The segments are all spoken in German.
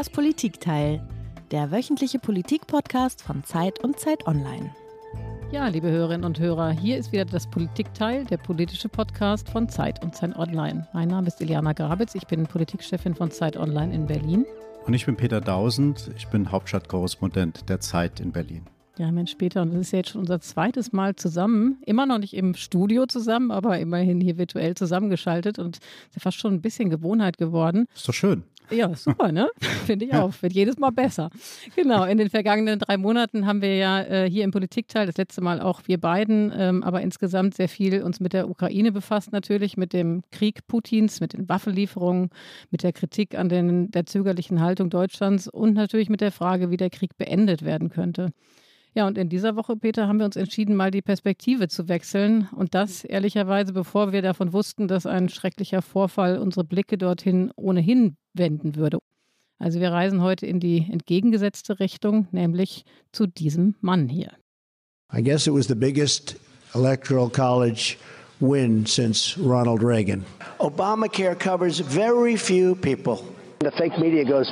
Das Politikteil, der wöchentliche Politikpodcast von Zeit und Zeit Online. Ja, liebe Hörerinnen und Hörer, hier ist wieder das Politikteil, der politische Podcast von Zeit und Zeit Online. Mein Name ist Iliana Grabitz, ich bin Politikchefin von Zeit Online in Berlin. Und ich bin Peter Dausend, ich bin Hauptstadtkorrespondent der Zeit in Berlin. Ja, Mensch, Peter, und das ist ja jetzt schon unser zweites Mal zusammen. Immer noch nicht im Studio zusammen, aber immerhin hier virtuell zusammengeschaltet und ist ja fast schon ein bisschen Gewohnheit geworden. Ist doch schön. Ja, super, ne? Finde ich auch. Wird jedes Mal besser. Genau, in den vergangenen drei Monaten haben wir ja äh, hier im Politikteil, das letzte Mal auch wir beiden, ähm, aber insgesamt sehr viel uns mit der Ukraine befasst, natürlich, mit dem Krieg Putins, mit den Waffenlieferungen, mit der Kritik an den, der zögerlichen Haltung Deutschlands und natürlich mit der Frage, wie der Krieg beendet werden könnte. Ja, und in dieser Woche, Peter, haben wir uns entschieden, mal die Perspektive zu wechseln. Und das ehrlicherweise, bevor wir davon wussten, dass ein schrecklicher Vorfall unsere Blicke dorthin ohnehin wenden würde. Also wir reisen heute in die entgegengesetzte Richtung, nämlich zu diesem Mann hier. I guess it was the biggest electoral college win since Ronald Reagan. Obamacare covers very few people. The fake media goes,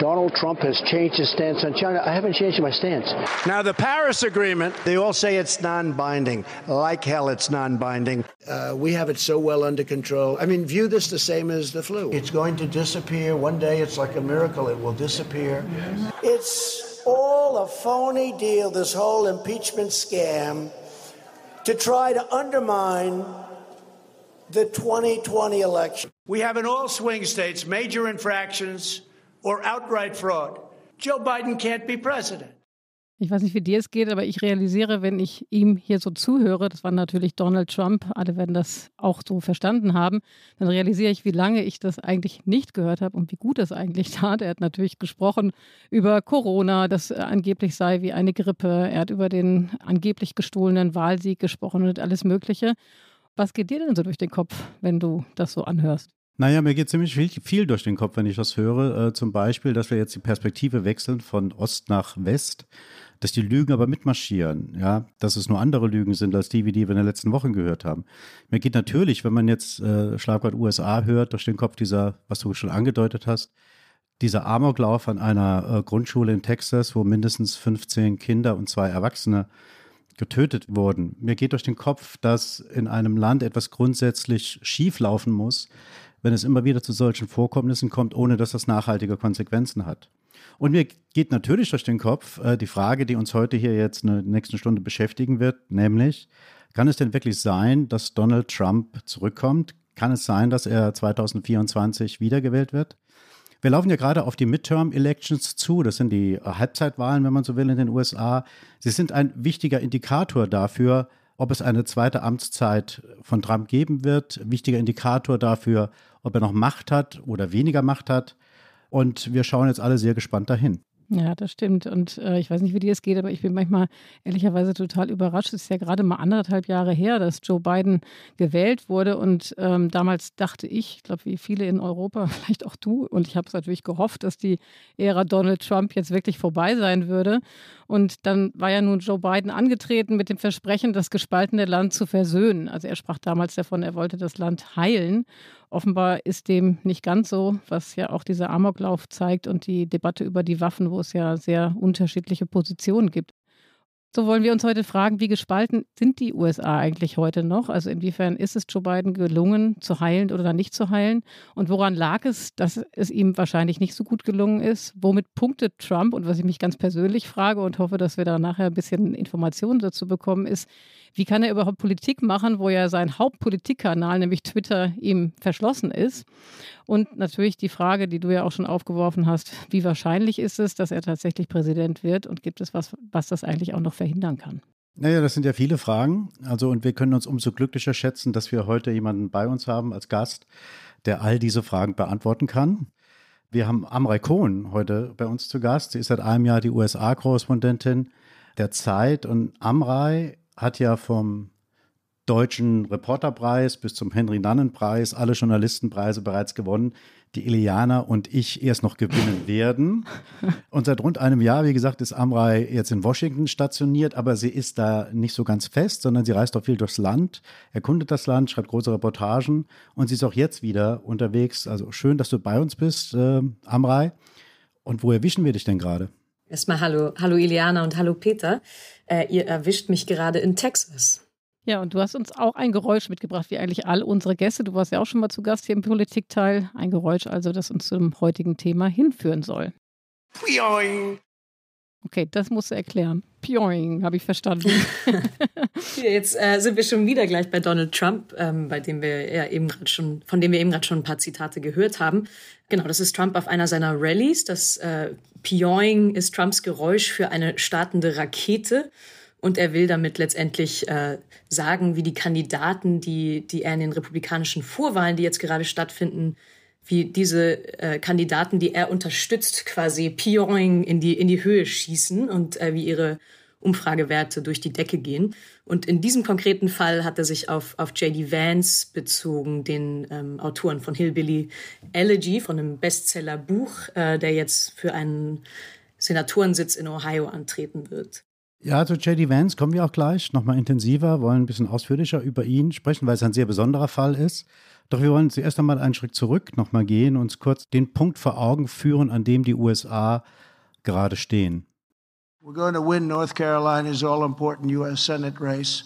Donald Trump has changed his stance on China. I haven't changed my stance. Now, the Paris Agreement, they all say it's non binding. Like hell, it's non binding. Uh, we have it so well under control. I mean, view this the same as the flu. It's going to disappear. One day, it's like a miracle, it will disappear. It's all a phony deal, this whole impeachment scam, to try to undermine the 2020 election. We have in all swing states major infractions or outright fraud. Joe Biden can't be president. Ich weiß nicht, wie dir es geht, aber ich realisiere, wenn ich ihm hier so zuhöre, das war natürlich Donald Trump, alle werden das auch so verstanden haben, dann realisiere ich, wie lange ich das eigentlich nicht gehört habe und wie gut es eigentlich tat. Er hat natürlich gesprochen über Corona, das angeblich sei wie eine Grippe. Er hat über den angeblich gestohlenen Wahlsieg gesprochen und alles Mögliche. Was geht dir denn so durch den Kopf, wenn du das so anhörst? Naja, mir geht ziemlich viel, viel, durch den Kopf, wenn ich das höre. Äh, zum Beispiel, dass wir jetzt die Perspektive wechseln von Ost nach West, dass die Lügen aber mitmarschieren, ja, dass es nur andere Lügen sind als die, wie die wir in den letzten Wochen gehört haben. Mir geht natürlich, wenn man jetzt äh, Schlagwort USA hört, durch den Kopf dieser, was du schon angedeutet hast, dieser Amoklauf an einer äh, Grundschule in Texas, wo mindestens 15 Kinder und zwei Erwachsene getötet wurden. Mir geht durch den Kopf, dass in einem Land etwas grundsätzlich schief laufen muss, wenn es immer wieder zu solchen Vorkommnissen kommt, ohne dass das nachhaltige Konsequenzen hat. Und mir geht natürlich durch den Kopf äh, die Frage, die uns heute hier jetzt in der nächsten Stunde beschäftigen wird, nämlich, kann es denn wirklich sein, dass Donald Trump zurückkommt? Kann es sein, dass er 2024 wiedergewählt wird? Wir laufen ja gerade auf die Midterm-Elections zu. Das sind die Halbzeitwahlen, wenn man so will, in den USA. Sie sind ein wichtiger Indikator dafür, ob es eine zweite Amtszeit von Trump geben wird. Wichtiger Indikator dafür, ob er noch Macht hat oder weniger Macht hat. Und wir schauen jetzt alle sehr gespannt dahin. Ja, das stimmt. Und äh, ich weiß nicht, wie dir es geht, aber ich bin manchmal ehrlicherweise total überrascht. Es ist ja gerade mal anderthalb Jahre her, dass Joe Biden gewählt wurde. Und ähm, damals dachte ich, ich glaube, wie viele in Europa, vielleicht auch du, und ich habe es natürlich gehofft, dass die Ära Donald Trump jetzt wirklich vorbei sein würde. Und dann war ja nun Joe Biden angetreten mit dem Versprechen, das gespaltene Land zu versöhnen. Also er sprach damals davon, er wollte das Land heilen. Offenbar ist dem nicht ganz so, was ja auch dieser Amoklauf zeigt und die Debatte über die Waffen, wo es ja sehr unterschiedliche Positionen gibt. So wollen wir uns heute fragen, wie gespalten sind die USA eigentlich heute noch? Also inwiefern ist es Joe Biden gelungen, zu heilen oder nicht zu heilen? Und woran lag es, dass es ihm wahrscheinlich nicht so gut gelungen ist? Womit punktet Trump? Und was ich mich ganz persönlich frage und hoffe, dass wir da nachher ein bisschen Informationen dazu bekommen, ist, wie kann er überhaupt Politik machen, wo ja sein Hauptpolitikkanal, nämlich Twitter, ihm verschlossen ist? Und natürlich die Frage, die du ja auch schon aufgeworfen hast, wie wahrscheinlich ist es, dass er tatsächlich Präsident wird und gibt es was, was das eigentlich auch noch verhindern kann? Naja, das sind ja viele Fragen. Also, und wir können uns umso glücklicher schätzen, dass wir heute jemanden bei uns haben als Gast, der all diese Fragen beantworten kann. Wir haben Amrei Kohn heute bei uns zu Gast. Sie ist seit einem Jahr die USA-Korrespondentin der Zeit. Und Amrei hat ja vom Deutschen Reporterpreis bis zum Henry-Nannen-Preis alle Journalistenpreise bereits gewonnen, die Iliana und ich erst noch gewinnen werden. Und seit rund einem Jahr, wie gesagt, ist Amrei jetzt in Washington stationiert, aber sie ist da nicht so ganz fest, sondern sie reist auch viel durchs Land, erkundet das Land, schreibt große Reportagen und sie ist auch jetzt wieder unterwegs. Also schön, dass du bei uns bist, äh, Amrei. Und wo erwischen wir dich denn gerade? Erstmal hallo, hallo Iliana und hallo Peter. Äh, ihr erwischt mich gerade in Texas. Ja, und du hast uns auch ein Geräusch mitgebracht, wie eigentlich all unsere Gäste. Du warst ja auch schon mal zu Gast hier im Politikteil. Ein Geräusch also, das uns zum heutigen Thema hinführen soll. Pioing. Okay, das musst du erklären. Pioing, habe ich verstanden. Jetzt äh, sind wir schon wieder gleich bei Donald Trump, ähm, bei dem wir ja eben gerade schon, von dem wir eben gerade schon ein paar Zitate gehört haben. Genau, das ist Trump auf einer seiner Rallyes. Das äh, Pioing ist Trumps Geräusch für eine startende Rakete. Und er will damit letztendlich äh, sagen, wie die Kandidaten, die, die er in den republikanischen Vorwahlen, die jetzt gerade stattfinden, wie diese äh, Kandidaten, die er unterstützt, quasi Pioing in die, in die Höhe schießen und äh, wie ihre Umfragewerte durch die Decke gehen. Und in diesem konkreten Fall hat er sich auf, auf J.D. Vance bezogen, den ähm, Autoren von Hillbilly Elegy, von einem Bestsellerbuch, äh, der jetzt für einen Senatorensitz in Ohio antreten wird. Ja, zu J.D. Vance kommen wir auch gleich nochmal intensiver, wollen ein bisschen ausführlicher über ihn sprechen, weil es ein sehr besonderer Fall ist. Doch wir wollen zuerst einmal einen Schritt zurück nochmal gehen, und uns kurz den Punkt vor Augen führen, an dem die USA gerade stehen. We're going to win North Carolina's all-important U.S. Senate race.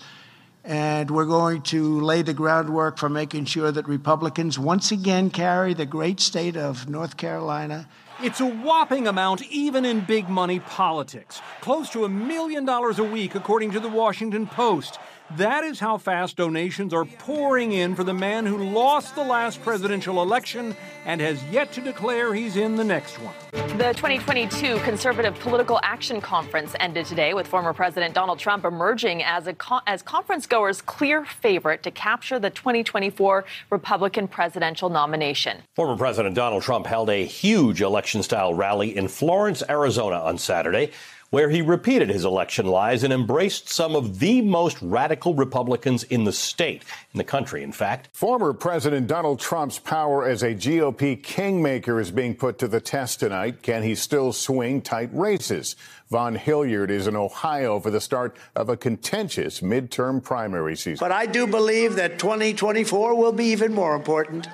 And we're going to lay the groundwork for making sure that Republicans once again carry the great state of North Carolina It's a whopping amount, even in big money politics. Close to a million dollars a week, according to the Washington Post. That is how fast donations are pouring in for the man who lost the last presidential election and has yet to declare he's in the next one. The 2022 Conservative Political Action Conference ended today with former President Donald Trump emerging as a as conference goers' clear favorite to capture the 2024 Republican presidential nomination. Former President Donald Trump held a huge election-style rally in Florence, Arizona on Saturday where he repeated his election lies and embraced some of the most radical Republicans in the state, in the country, in fact. Former President Donald Trump's power as a GOP kingmaker is being put to the test tonight. Can he still swing tight races? Von Hilliard is in Ohio for the start of a contentious midterm primary season. But I do believe that 2024 will be even more important.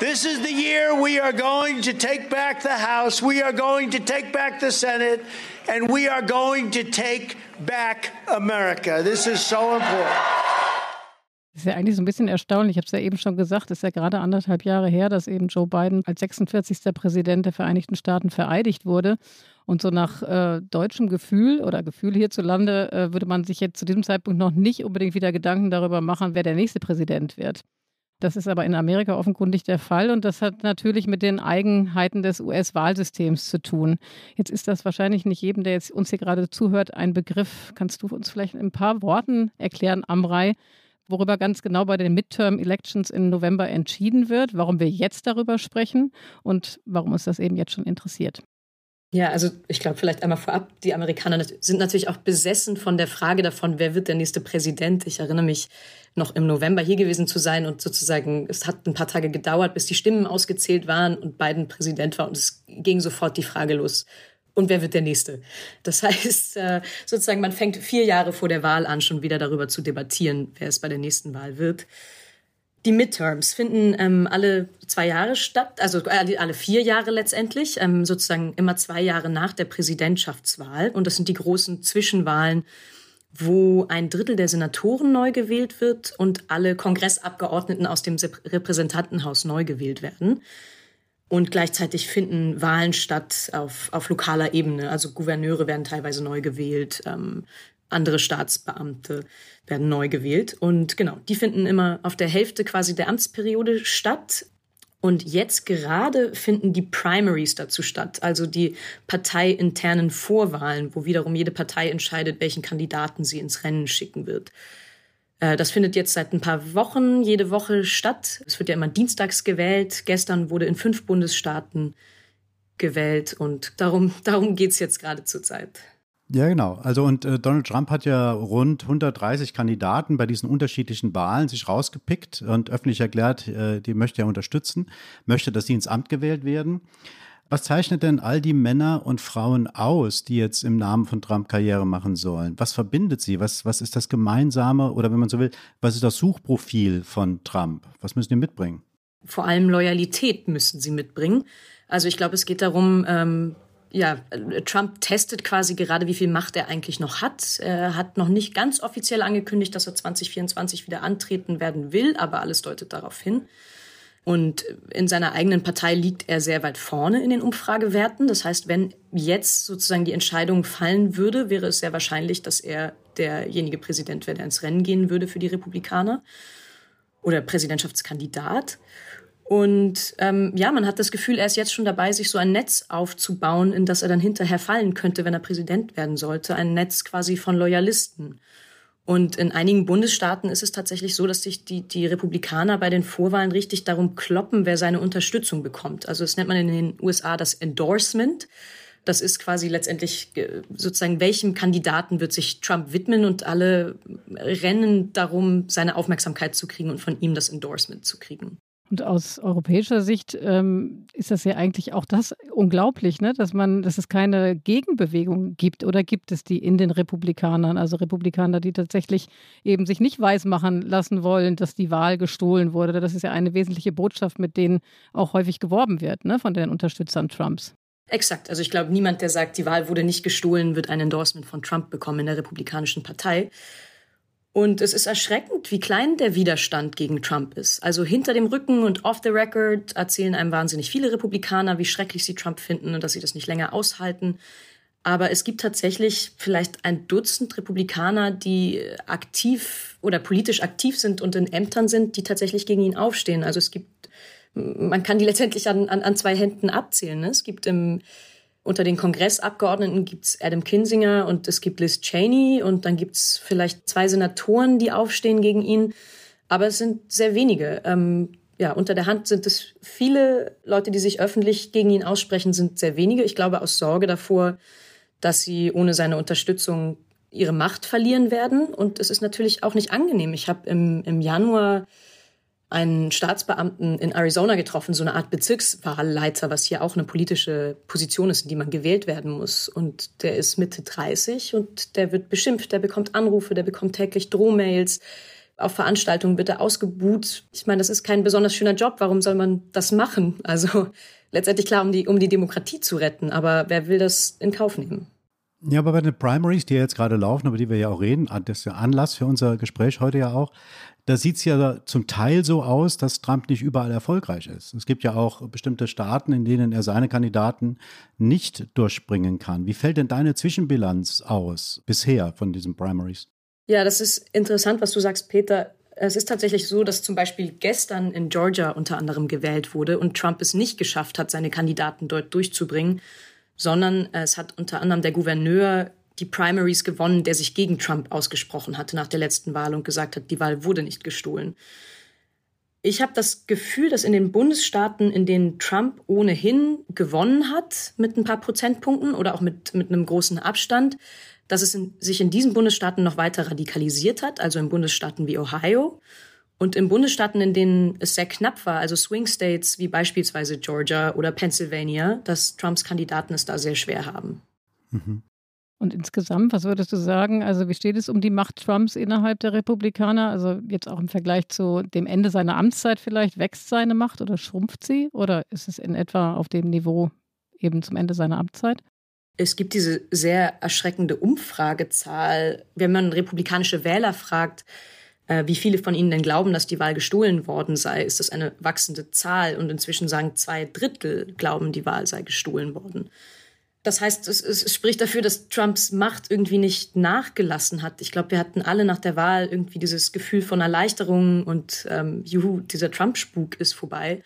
This is the year we are going to take back the House, we are going to take back the Senate, and we are going to take back America. This is so important. Das ist ja eigentlich so ein bisschen erstaunlich. Ich habe es ja eben schon gesagt, es ist ja gerade anderthalb Jahre her, dass eben Joe Biden als 46. Präsident der Vereinigten Staaten vereidigt wurde. Und so nach äh, deutschem Gefühl oder Gefühl hierzulande äh, würde man sich jetzt zu diesem Zeitpunkt noch nicht unbedingt wieder Gedanken darüber machen, wer der nächste Präsident wird. Das ist aber in Amerika offenkundig der Fall und das hat natürlich mit den Eigenheiten des US-Wahlsystems zu tun. Jetzt ist das wahrscheinlich nicht jedem, der jetzt uns hier gerade zuhört, ein Begriff. Kannst du uns vielleicht in ein paar Worten erklären, Amrei, worüber ganz genau bei den Midterm-Elections im November entschieden wird, warum wir jetzt darüber sprechen und warum uns das eben jetzt schon interessiert? Ja, also ich glaube vielleicht einmal vorab, die Amerikaner sind natürlich auch besessen von der Frage davon, wer wird der nächste Präsident. Ich erinnere mich noch im November hier gewesen zu sein und sozusagen, es hat ein paar Tage gedauert, bis die Stimmen ausgezählt waren und Biden Präsident war und es ging sofort die Frage los, und wer wird der Nächste? Das heißt, äh, sozusagen, man fängt vier Jahre vor der Wahl an, schon wieder darüber zu debattieren, wer es bei der nächsten Wahl wird. Die Midterms finden ähm, alle zwei Jahre statt, also äh, alle vier Jahre letztendlich, ähm, sozusagen immer zwei Jahre nach der Präsidentschaftswahl. Und das sind die großen Zwischenwahlen, wo ein Drittel der Senatoren neu gewählt wird und alle Kongressabgeordneten aus dem Repräsentantenhaus neu gewählt werden. Und gleichzeitig finden Wahlen statt auf, auf lokaler Ebene. Also Gouverneure werden teilweise neu gewählt, ähm, andere Staatsbeamte werden neu gewählt. Und genau, die finden immer auf der Hälfte quasi der Amtsperiode statt. Und jetzt gerade finden die Primaries dazu statt, also die parteiinternen Vorwahlen, wo wiederum jede Partei entscheidet, welchen Kandidaten sie ins Rennen schicken wird. Äh, das findet jetzt seit ein paar Wochen jede Woche statt. Es wird ja immer dienstags gewählt. Gestern wurde in fünf Bundesstaaten gewählt und darum, darum geht es jetzt gerade zur Zeit. Ja, genau. Also und äh, Donald Trump hat ja rund 130 Kandidaten bei diesen unterschiedlichen Wahlen sich rausgepickt und öffentlich erklärt, äh, die möchte er unterstützen, möchte, dass sie ins Amt gewählt werden. Was zeichnet denn all die Männer und Frauen aus, die jetzt im Namen von Trump Karriere machen sollen? Was verbindet sie? Was, was ist das Gemeinsame oder wenn man so will, was ist das Suchprofil von Trump? Was müssen die mitbringen? Vor allem Loyalität müssen sie mitbringen. Also ich glaube, es geht darum, ähm, ja, Trump testet quasi gerade, wie viel Macht er eigentlich noch hat. Er hat noch nicht ganz offiziell angekündigt, dass er 2024 wieder antreten werden will, aber alles deutet darauf hin. Und in seiner eigenen Partei liegt er sehr weit vorne in den Umfragewerten. Das heißt, wenn jetzt sozusagen die Entscheidung fallen würde, wäre es sehr wahrscheinlich, dass er derjenige Präsident wäre, der ins Rennen gehen würde für die Republikaner oder Präsidentschaftskandidat. Und ähm, ja, man hat das Gefühl, er ist jetzt schon dabei, sich so ein Netz aufzubauen, in das er dann hinterher fallen könnte, wenn er Präsident werden sollte. Ein Netz quasi von Loyalisten. Und in einigen Bundesstaaten ist es tatsächlich so, dass sich die, die Republikaner bei den Vorwahlen richtig darum kloppen, wer seine Unterstützung bekommt. Also das nennt man in den USA das Endorsement. Das ist quasi letztendlich äh, sozusagen, welchem Kandidaten wird sich Trump widmen und alle rennen darum, seine Aufmerksamkeit zu kriegen und von ihm das Endorsement zu kriegen. Und aus europäischer Sicht ähm, ist das ja eigentlich auch das unglaublich, ne? dass man, dass es keine Gegenbewegung gibt oder gibt es die in den Republikanern, also Republikaner, die tatsächlich eben sich nicht weismachen lassen wollen, dass die Wahl gestohlen wurde. Das ist ja eine wesentliche Botschaft, mit denen auch häufig geworben wird, ne? von den Unterstützern Trumps. Exakt. Also ich glaube, niemand, der sagt, die Wahl wurde nicht gestohlen, wird ein Endorsement von Trump bekommen in der Republikanischen Partei. Und es ist erschreckend, wie klein der Widerstand gegen Trump ist. Also hinter dem Rücken und off the record erzählen einem wahnsinnig viele Republikaner, wie schrecklich sie Trump finden und dass sie das nicht länger aushalten. Aber es gibt tatsächlich vielleicht ein Dutzend Republikaner, die aktiv oder politisch aktiv sind und in Ämtern sind, die tatsächlich gegen ihn aufstehen. Also es gibt, man kann die letztendlich an, an, an zwei Händen abzählen. Ne? Es gibt im unter den Kongressabgeordneten gibt's Adam Kinsinger und es gibt Liz Cheney und dann gibt's vielleicht zwei Senatoren, die aufstehen gegen ihn. Aber es sind sehr wenige. Ähm, ja, unter der Hand sind es viele Leute, die sich öffentlich gegen ihn aussprechen, sind sehr wenige. Ich glaube aus Sorge davor, dass sie ohne seine Unterstützung ihre Macht verlieren werden. Und es ist natürlich auch nicht angenehm. Ich habe im, im Januar einen Staatsbeamten in Arizona getroffen, so eine Art Bezirkswahlleiter, was hier auch eine politische Position ist, in die man gewählt werden muss. Und der ist Mitte 30 und der wird beschimpft, der bekommt Anrufe, der bekommt täglich Drohmails. Auf Veranstaltungen wird er ausgebuht. Ich meine, das ist kein besonders schöner Job. Warum soll man das machen? Also letztendlich klar, um die, um die Demokratie zu retten. Aber wer will das in Kauf nehmen? Ja, aber bei den Primaries, die ja jetzt gerade laufen, über die wir ja auch reden, das ist ja Anlass für unser Gespräch heute ja auch, da sieht es ja zum Teil so aus, dass Trump nicht überall erfolgreich ist. Es gibt ja auch bestimmte Staaten, in denen er seine Kandidaten nicht durchbringen kann. Wie fällt denn deine Zwischenbilanz aus bisher von diesen Primaries? Ja, das ist interessant, was du sagst, Peter. Es ist tatsächlich so, dass zum Beispiel gestern in Georgia unter anderem gewählt wurde und Trump es nicht geschafft hat, seine Kandidaten dort durchzubringen, sondern es hat unter anderem der Gouverneur die Primaries gewonnen, der sich gegen Trump ausgesprochen hatte nach der letzten Wahl und gesagt hat, die Wahl wurde nicht gestohlen. Ich habe das Gefühl, dass in den Bundesstaaten, in denen Trump ohnehin gewonnen hat, mit ein paar Prozentpunkten oder auch mit, mit einem großen Abstand, dass es in, sich in diesen Bundesstaaten noch weiter radikalisiert hat, also in Bundesstaaten wie Ohio. Und in Bundesstaaten, in denen es sehr knapp war, also Swing States wie beispielsweise Georgia oder Pennsylvania, dass Trumps Kandidaten es da sehr schwer haben. Mhm. Und insgesamt, was würdest du sagen? Also, wie steht es um die Macht Trumps innerhalb der Republikaner? Also, jetzt auch im Vergleich zu dem Ende seiner Amtszeit vielleicht, wächst seine Macht oder schrumpft sie? Oder ist es in etwa auf dem Niveau eben zum Ende seiner Amtszeit? Es gibt diese sehr erschreckende Umfragezahl. Wenn man republikanische Wähler fragt, äh, wie viele von ihnen denn glauben, dass die Wahl gestohlen worden sei, ist das eine wachsende Zahl. Und inzwischen sagen zwei Drittel glauben, die Wahl sei gestohlen worden. Das heißt, es, es spricht dafür, dass Trumps Macht irgendwie nicht nachgelassen hat. Ich glaube, wir hatten alle nach der Wahl irgendwie dieses Gefühl von Erleichterung und ähm, juhu, dieser Trump-Spuk ist vorbei.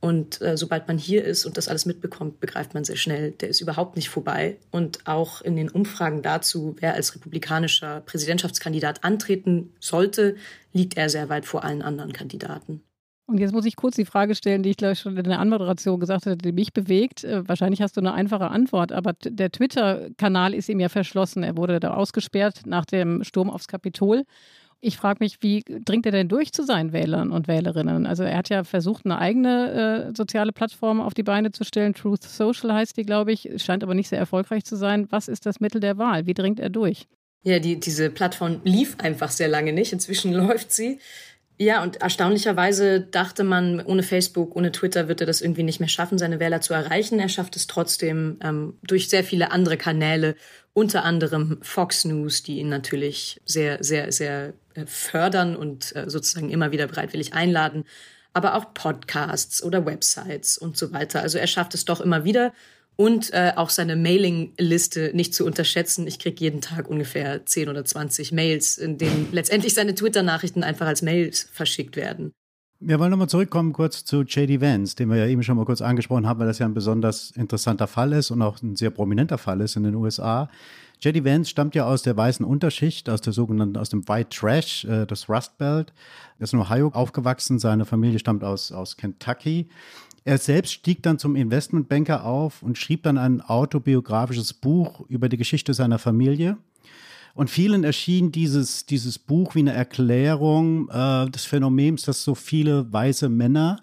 Und äh, sobald man hier ist und das alles mitbekommt, begreift man sehr schnell, der ist überhaupt nicht vorbei. Und auch in den Umfragen dazu, wer als republikanischer Präsidentschaftskandidat antreten sollte, liegt er sehr weit vor allen anderen Kandidaten. Und jetzt muss ich kurz die Frage stellen, die ich glaube schon in der Anmoderation gesagt hatte, die mich bewegt. Äh, wahrscheinlich hast du eine einfache Antwort, aber der Twitter-Kanal ist ihm ja verschlossen. Er wurde da ausgesperrt nach dem Sturm aufs Kapitol. Ich frage mich, wie dringt er denn durch zu seinen Wählern und Wählerinnen? Also er hat ja versucht, eine eigene äh, soziale Plattform auf die Beine zu stellen. Truth Social heißt die, glaube ich, scheint aber nicht sehr erfolgreich zu sein. Was ist das Mittel der Wahl? Wie dringt er durch? Ja, die, diese Plattform lief einfach sehr lange nicht. Inzwischen läuft sie. Ja, und erstaunlicherweise dachte man, ohne Facebook, ohne Twitter wird er das irgendwie nicht mehr schaffen, seine Wähler zu erreichen. Er schafft es trotzdem ähm, durch sehr viele andere Kanäle, unter anderem Fox News, die ihn natürlich sehr, sehr, sehr äh, fördern und äh, sozusagen immer wieder bereitwillig einladen, aber auch Podcasts oder Websites und so weiter. Also er schafft es doch immer wieder und äh, auch seine Mailingliste nicht zu unterschätzen. Ich kriege jeden Tag ungefähr 10 oder 20 Mails, in denen letztendlich seine Twitter-Nachrichten einfach als Mails verschickt werden. Wir wollen nochmal zurückkommen kurz zu JD Vance, den wir ja eben schon mal kurz angesprochen haben, weil das ja ein besonders interessanter Fall ist und auch ein sehr prominenter Fall ist in den USA. JD Vance stammt ja aus der weißen Unterschicht, aus der sogenannten, aus dem White Trash, äh, das Rust Belt. Er ist in Ohio aufgewachsen, seine Familie stammt aus, aus Kentucky. Er selbst stieg dann zum Investmentbanker auf und schrieb dann ein autobiografisches Buch über die Geschichte seiner Familie. Und vielen erschien dieses, dieses Buch wie eine Erklärung äh, des Phänomens, dass so viele weiße Männer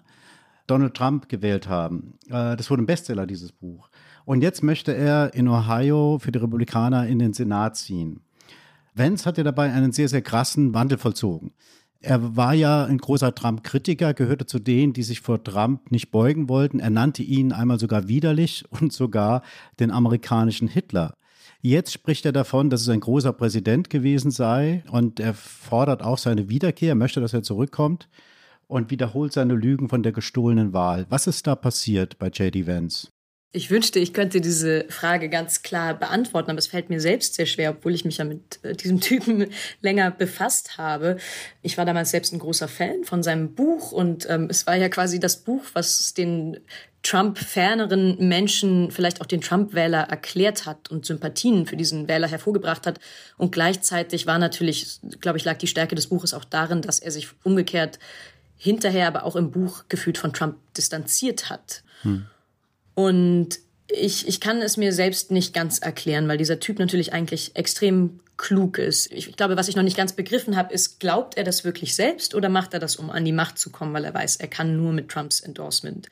Donald Trump gewählt haben. Äh, das wurde ein Bestseller, dieses Buch. Und jetzt möchte er in Ohio für die Republikaner in den Senat ziehen. Vance hat ja dabei einen sehr, sehr krassen Wandel vollzogen. Er war ja ein großer Trump-Kritiker, gehörte zu denen, die sich vor Trump nicht beugen wollten. Er nannte ihn einmal sogar widerlich und sogar den amerikanischen Hitler. Jetzt spricht er davon, dass es ein großer Präsident gewesen sei und er fordert auch seine Wiederkehr, möchte, dass er zurückkommt und wiederholt seine Lügen von der gestohlenen Wahl. Was ist da passiert bei JD Vance? Ich wünschte, ich könnte diese Frage ganz klar beantworten, aber es fällt mir selbst sehr schwer, obwohl ich mich ja mit äh, diesem Typen länger befasst habe. Ich war damals selbst ein großer Fan von seinem Buch und ähm, es war ja quasi das Buch, was den Trump-ferneren Menschen, vielleicht auch den Trump-Wähler erklärt hat und Sympathien für diesen Wähler hervorgebracht hat. Und gleichzeitig war natürlich, glaube ich, lag die Stärke des Buches auch darin, dass er sich umgekehrt hinterher, aber auch im Buch gefühlt von Trump distanziert hat. Hm. Und ich, ich kann es mir selbst nicht ganz erklären, weil dieser Typ natürlich eigentlich extrem klug ist. Ich glaube, was ich noch nicht ganz begriffen habe, ist, glaubt er das wirklich selbst oder macht er das, um an die Macht zu kommen, weil er weiß, er kann nur mit Trumps Endorsement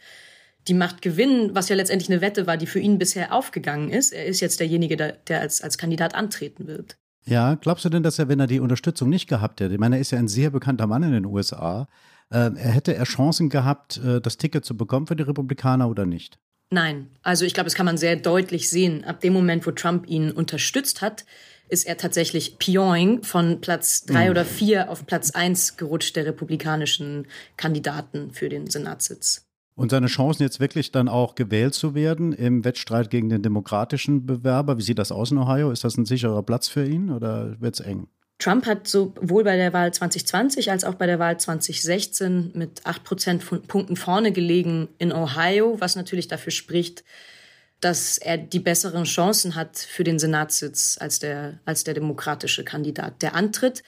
die Macht gewinnen, was ja letztendlich eine Wette war, die für ihn bisher aufgegangen ist. Er ist jetzt derjenige, der, der als, als Kandidat antreten wird. Ja, glaubst du denn, dass er, wenn er die Unterstützung nicht gehabt hätte, ich meine, er ist ja ein sehr bekannter Mann in den USA, äh, hätte er Chancen gehabt, äh, das Ticket zu bekommen für die Republikaner oder nicht? Nein, also ich glaube, das kann man sehr deutlich sehen. Ab dem Moment, wo Trump ihn unterstützt hat, ist er tatsächlich Pioing von Platz drei mhm. oder vier auf Platz eins gerutscht der republikanischen Kandidaten für den Senatssitz. Und seine Chancen jetzt wirklich dann auch gewählt zu werden im Wettstreit gegen den demokratischen Bewerber, wie sieht das aus in Ohio? Ist das ein sicherer Platz für ihn oder wird es eng? Trump hat sowohl bei der Wahl 2020 als auch bei der Wahl 2016 mit acht Prozentpunkten vorne gelegen in Ohio, was natürlich dafür spricht, dass er die besseren Chancen hat für den Senatssitz als der, als der demokratische Kandidat, der antritt,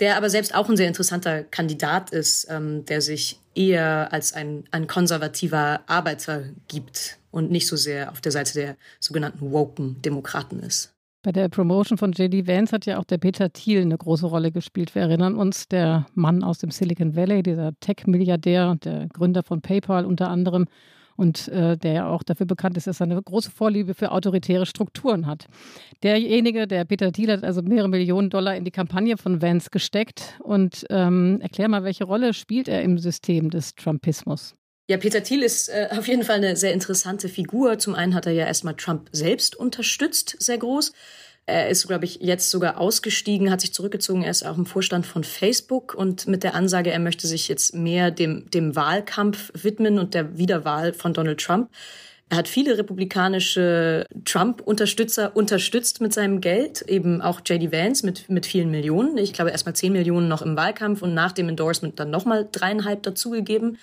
der aber selbst auch ein sehr interessanter Kandidat ist, ähm, der sich eher als ein, ein konservativer Arbeiter gibt und nicht so sehr auf der Seite der sogenannten woken Demokraten ist. Bei der Promotion von JD Vance hat ja auch der Peter Thiel eine große Rolle gespielt. Wir erinnern uns, der Mann aus dem Silicon Valley, dieser Tech-Milliardär, der Gründer von PayPal unter anderem und äh, der ja auch dafür bekannt ist, dass er eine große Vorliebe für autoritäre Strukturen hat. Derjenige, der Peter Thiel, hat also mehrere Millionen Dollar in die Kampagne von Vance gesteckt. Und ähm, erklär mal, welche Rolle spielt er im System des Trumpismus? Ja, Peter Thiel ist äh, auf jeden Fall eine sehr interessante Figur. Zum einen hat er ja erstmal Trump selbst unterstützt, sehr groß. Er ist, glaube ich, jetzt sogar ausgestiegen, hat sich zurückgezogen. Er ist auch im Vorstand von Facebook und mit der Ansage, er möchte sich jetzt mehr dem, dem Wahlkampf widmen und der Wiederwahl von Donald Trump. Er hat viele republikanische Trump-Unterstützer unterstützt mit seinem Geld, eben auch JD Vance mit, mit vielen Millionen. Ich glaube, erstmal zehn Millionen noch im Wahlkampf und nach dem Endorsement dann nochmal dreieinhalb dazugegeben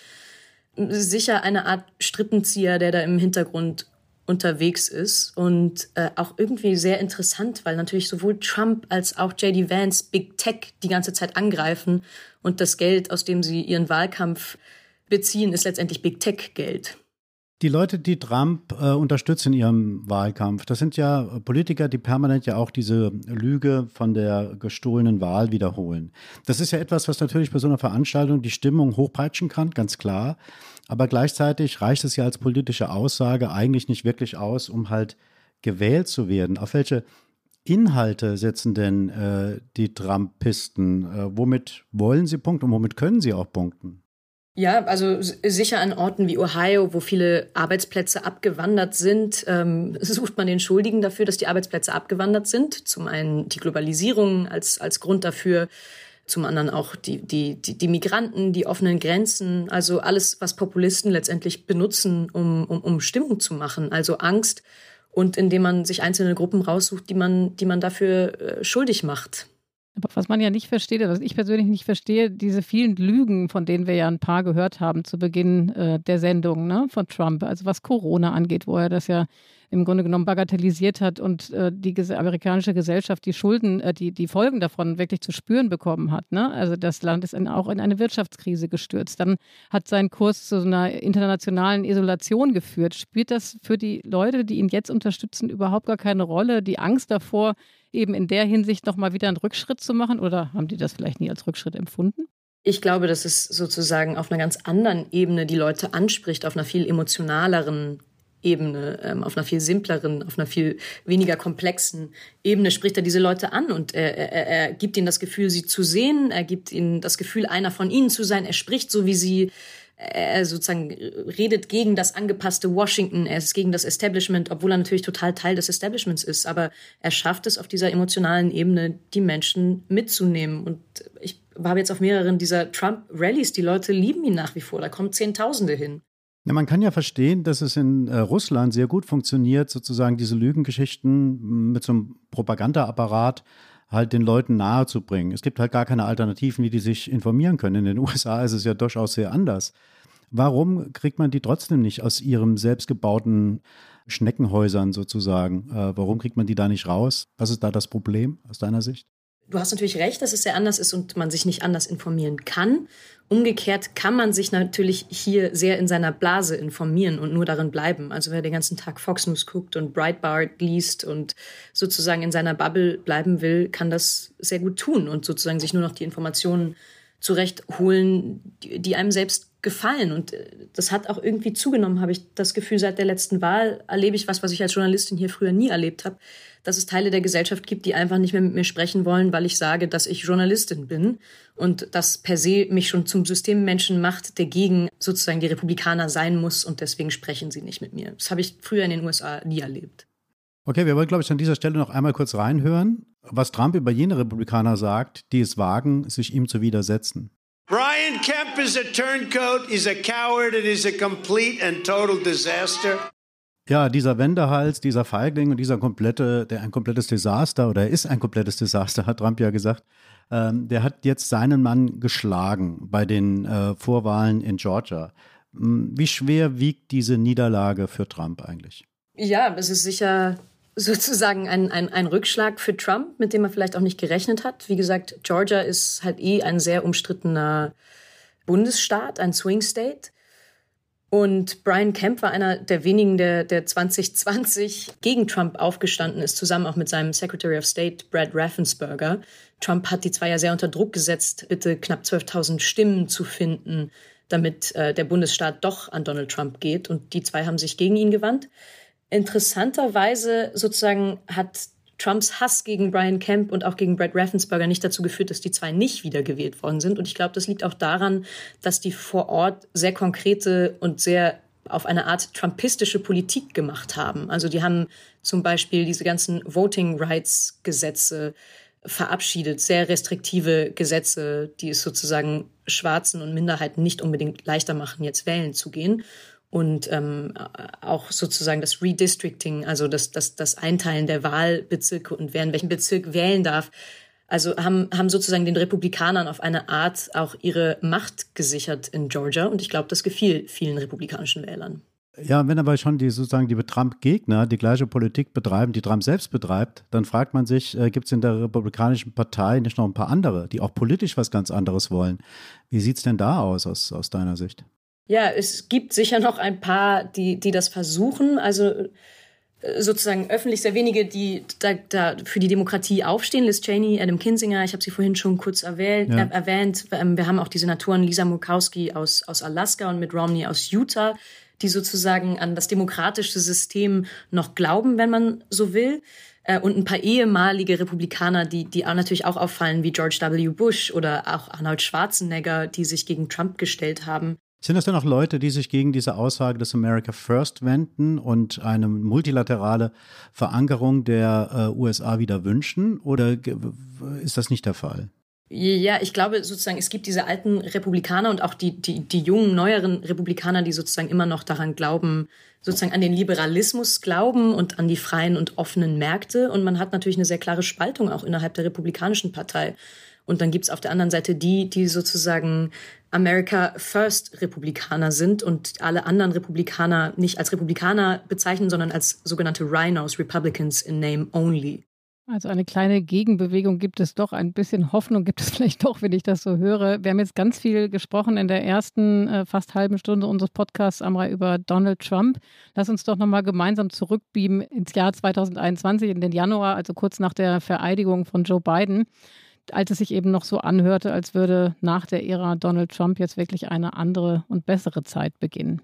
sicher eine Art Strippenzieher, der da im Hintergrund unterwegs ist und äh, auch irgendwie sehr interessant, weil natürlich sowohl Trump als auch JD Vance Big Tech die ganze Zeit angreifen und das Geld, aus dem sie ihren Wahlkampf beziehen, ist letztendlich Big Tech Geld. Die Leute, die Trump äh, unterstützen in ihrem Wahlkampf, das sind ja Politiker, die permanent ja auch diese Lüge von der gestohlenen Wahl wiederholen. Das ist ja etwas, was natürlich bei so einer Veranstaltung die Stimmung hochpeitschen kann, ganz klar. Aber gleichzeitig reicht es ja als politische Aussage eigentlich nicht wirklich aus, um halt gewählt zu werden. Auf welche Inhalte setzen denn äh, die Trumpisten? Äh, womit wollen sie punkten und womit können sie auch punkten? Ja, also sicher an Orten wie Ohio, wo viele Arbeitsplätze abgewandert sind, ähm, sucht man den Schuldigen dafür, dass die Arbeitsplätze abgewandert sind. Zum einen die Globalisierung als, als Grund dafür, zum anderen auch die, die, die, die Migranten, die offenen Grenzen, also alles, was Populisten letztendlich benutzen, um, um, um Stimmung zu machen, also Angst und indem man sich einzelne Gruppen raussucht, die man, die man dafür äh, schuldig macht. Was man ja nicht versteht, was ich persönlich nicht verstehe, diese vielen Lügen, von denen wir ja ein paar gehört haben zu Beginn äh, der Sendung ne, von Trump, also was Corona angeht, wo er das ja im Grunde genommen bagatellisiert hat und äh, die amerikanische Gesellschaft die Schulden, äh, die, die Folgen davon wirklich zu spüren bekommen hat. Ne? Also das Land ist in, auch in eine Wirtschaftskrise gestürzt. Dann hat sein Kurs zu so einer internationalen Isolation geführt. Spielt das für die Leute, die ihn jetzt unterstützen, überhaupt gar keine Rolle? Die Angst davor, eben in der Hinsicht nochmal wieder einen Rückschritt zu machen? Oder haben die das vielleicht nie als Rückschritt empfunden? Ich glaube, dass es sozusagen auf einer ganz anderen Ebene die Leute anspricht, auf einer viel emotionaleren Ebene, ähm, auf einer viel simpleren, auf einer viel weniger komplexen Ebene spricht er diese Leute an und er, er, er gibt ihnen das Gefühl, sie zu sehen, er gibt ihnen das Gefühl, einer von ihnen zu sein, er spricht so, wie sie, er sozusagen redet gegen das angepasste Washington, er ist gegen das Establishment, obwohl er natürlich total Teil des Establishments ist, aber er schafft es auf dieser emotionalen Ebene, die Menschen mitzunehmen und ich war jetzt auf mehreren dieser Trump-Rallies, die Leute lieben ihn nach wie vor, da kommen Zehntausende hin. Ja, man kann ja verstehen, dass es in äh, Russland sehr gut funktioniert, sozusagen diese Lügengeschichten mit so einem Propagandaapparat halt den Leuten nahezubringen. Es gibt halt gar keine Alternativen, wie die sich informieren können. In den USA ist es ja durchaus sehr anders. Warum kriegt man die trotzdem nicht aus ihrem selbstgebauten Schneckenhäusern sozusagen? Äh, warum kriegt man die da nicht raus? Was ist da das Problem aus deiner Sicht? Du hast natürlich recht, dass es sehr anders ist und man sich nicht anders informieren kann. Umgekehrt kann man sich natürlich hier sehr in seiner Blase informieren und nur darin bleiben. Also wer den ganzen Tag Fox News guckt und Breitbart liest und sozusagen in seiner Bubble bleiben will, kann das sehr gut tun und sozusagen sich nur noch die Informationen zurechtholen, die einem selbst gefallen. Und äh, das hat auch irgendwie zugenommen, habe ich das Gefühl, seit der letzten Wahl erlebe ich was, was ich als Journalistin hier früher nie erlebt habe dass es Teile der Gesellschaft gibt, die einfach nicht mehr mit mir sprechen wollen, weil ich sage, dass ich Journalistin bin und das per se mich schon zum Systemmenschen macht, der gegen sozusagen die Republikaner sein muss und deswegen sprechen sie nicht mit mir. Das habe ich früher in den USA nie erlebt. Okay, wir wollen, glaube ich, an dieser Stelle noch einmal kurz reinhören, was Trump über jene Republikaner sagt, die es wagen, sich ihm zu widersetzen. Brian Kemp is a turncoat, he's a coward, and he's a complete and total disaster. Ja, dieser Wendehals, dieser Feigling und dieser komplette, der ein komplettes Desaster oder er ist ein komplettes Desaster, hat Trump ja gesagt. Ähm, der hat jetzt seinen Mann geschlagen bei den äh, Vorwahlen in Georgia. Wie schwer wiegt diese Niederlage für Trump eigentlich? Ja, es ist sicher sozusagen ein, ein, ein Rückschlag für Trump, mit dem er vielleicht auch nicht gerechnet hat. Wie gesagt, Georgia ist halt eh ein sehr umstrittener Bundesstaat, ein Swing State. Und Brian Kemp war einer der wenigen, der, der 2020 gegen Trump aufgestanden ist, zusammen auch mit seinem Secretary of State Brad Raffensperger. Trump hat die zwei ja sehr unter Druck gesetzt, bitte knapp 12.000 Stimmen zu finden, damit äh, der Bundesstaat doch an Donald Trump geht. Und die zwei haben sich gegen ihn gewandt. Interessanterweise sozusagen hat Trumps Hass gegen Brian Kemp und auch gegen Brad Raffensperger nicht dazu geführt, dass die zwei nicht wiedergewählt worden sind. Und ich glaube, das liegt auch daran, dass die vor Ort sehr konkrete und sehr auf eine Art trumpistische Politik gemacht haben. Also die haben zum Beispiel diese ganzen Voting Rights Gesetze verabschiedet, sehr restriktive Gesetze, die es sozusagen Schwarzen und Minderheiten nicht unbedingt leichter machen, jetzt wählen zu gehen und ähm, auch sozusagen das Redistricting, also das, das, das Einteilen der Wahlbezirke und wer in welchem Bezirk wählen darf, also haben, haben sozusagen den Republikanern auf eine Art auch ihre Macht gesichert in Georgia und ich glaube, das gefiel vielen republikanischen Wählern. Ja, wenn aber schon die sozusagen die Trump-Gegner die gleiche Politik betreiben, die Trump selbst betreibt, dann fragt man sich, äh, gibt es in der Republikanischen Partei nicht noch ein paar andere, die auch politisch was ganz anderes wollen? Wie sieht es denn da aus, aus, aus deiner Sicht? Ja, es gibt sicher noch ein paar, die, die das versuchen. Also äh, sozusagen öffentlich sehr wenige, die da, da für die Demokratie aufstehen. Liz Cheney, Adam Kinzinger, ich habe sie vorhin schon kurz erwähnt. Ja. Äh, erwähnt. Ähm, wir haben auch die Senatoren Lisa Murkowski aus, aus Alaska und Mitt Romney aus Utah, die sozusagen an das demokratische System noch glauben, wenn man so will. Äh, und ein paar ehemalige Republikaner, die, die auch natürlich auch auffallen, wie George W. Bush oder auch Arnold Schwarzenegger, die sich gegen Trump gestellt haben. Sind das denn auch Leute, die sich gegen diese Aussage des America First wenden und eine multilaterale Verankerung der äh, USA wieder wünschen? Oder ist das nicht der Fall? Ja, ich glaube sozusagen, es gibt diese alten Republikaner und auch die, die, die jungen, neueren Republikaner, die sozusagen immer noch daran glauben, sozusagen an den Liberalismus glauben und an die freien und offenen Märkte. Und man hat natürlich eine sehr klare Spaltung auch innerhalb der Republikanischen Partei. Und dann gibt's auf der anderen Seite die, die sozusagen America First Republikaner sind und alle anderen Republikaner nicht als Republikaner bezeichnen, sondern als sogenannte Rhinos, Republicans in Name Only. Also eine kleine Gegenbewegung gibt es doch, ein bisschen Hoffnung gibt es vielleicht doch, wenn ich das so höre. Wir haben jetzt ganz viel gesprochen in der ersten äh, fast halben Stunde unseres Podcasts Amra über Donald Trump. Lass uns doch nochmal gemeinsam zurückbeamen ins Jahr 2021, in den Januar, also kurz nach der Vereidigung von Joe Biden, als es sich eben noch so anhörte, als würde nach der Ära Donald Trump jetzt wirklich eine andere und bessere Zeit beginnen.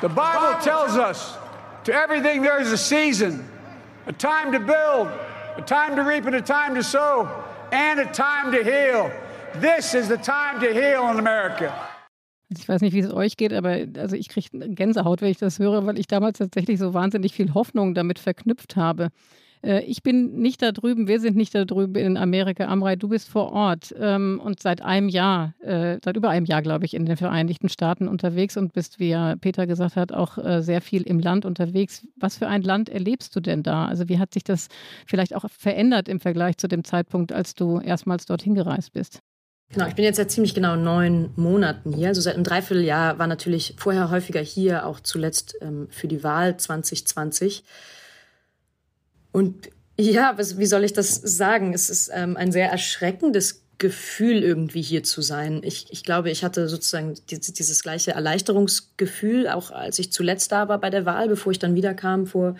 The Bible tells us to everything there is a season. a time to build, a time to reap, and a time to sow, and a time to heal. This is the time to heal in America. Ich weiß nicht, wie es euch geht, aber also ich kriege Gänsehaut, wenn ich das höre, weil ich damals tatsächlich so wahnsinnig viel Hoffnung damit verknüpft habe. Äh, ich bin nicht da drüben, wir sind nicht da drüben in Amerika. Amrei, du bist vor Ort ähm, und seit einem Jahr, äh, seit über einem Jahr, glaube ich, in den Vereinigten Staaten unterwegs und bist, wie ja Peter gesagt hat, auch äh, sehr viel im Land unterwegs. Was für ein Land erlebst du denn da? Also wie hat sich das vielleicht auch verändert im Vergleich zu dem Zeitpunkt, als du erstmals dorthin gereist bist? Genau, ich bin jetzt seit ziemlich genau neun Monaten hier. Also seit einem Dreivierteljahr war natürlich vorher häufiger hier, auch zuletzt ähm, für die Wahl 2020. Und ja, was, wie soll ich das sagen? Es ist ähm, ein sehr erschreckendes Gefühl, irgendwie hier zu sein. Ich, ich glaube, ich hatte sozusagen dieses, dieses gleiche Erleichterungsgefühl, auch als ich zuletzt da war bei der Wahl, bevor ich dann wiederkam vor,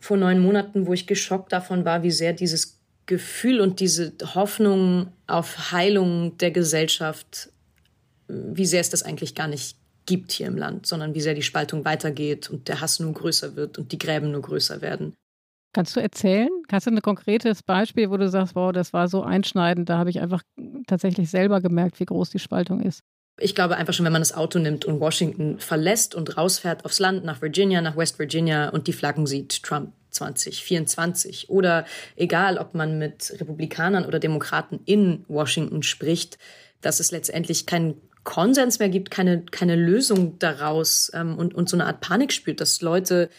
vor neun Monaten, wo ich geschockt davon war, wie sehr dieses Gefühl und diese Hoffnung auf Heilung der Gesellschaft, wie sehr es das eigentlich gar nicht gibt hier im Land, sondern wie sehr die Spaltung weitergeht und der Hass nur größer wird und die Gräben nur größer werden. Kannst du erzählen? Hast du ein konkretes Beispiel, wo du sagst, wow, das war so einschneidend, da habe ich einfach tatsächlich selber gemerkt, wie groß die Spaltung ist? Ich glaube einfach schon, wenn man das Auto nimmt und Washington verlässt und rausfährt aufs Land, nach Virginia, nach West Virginia und die Flaggen sieht, Trump 2024. Oder egal, ob man mit Republikanern oder Demokraten in Washington spricht, dass es letztendlich keinen Konsens mehr gibt, keine, keine Lösung daraus ähm, und, und so eine Art Panik spürt, dass Leute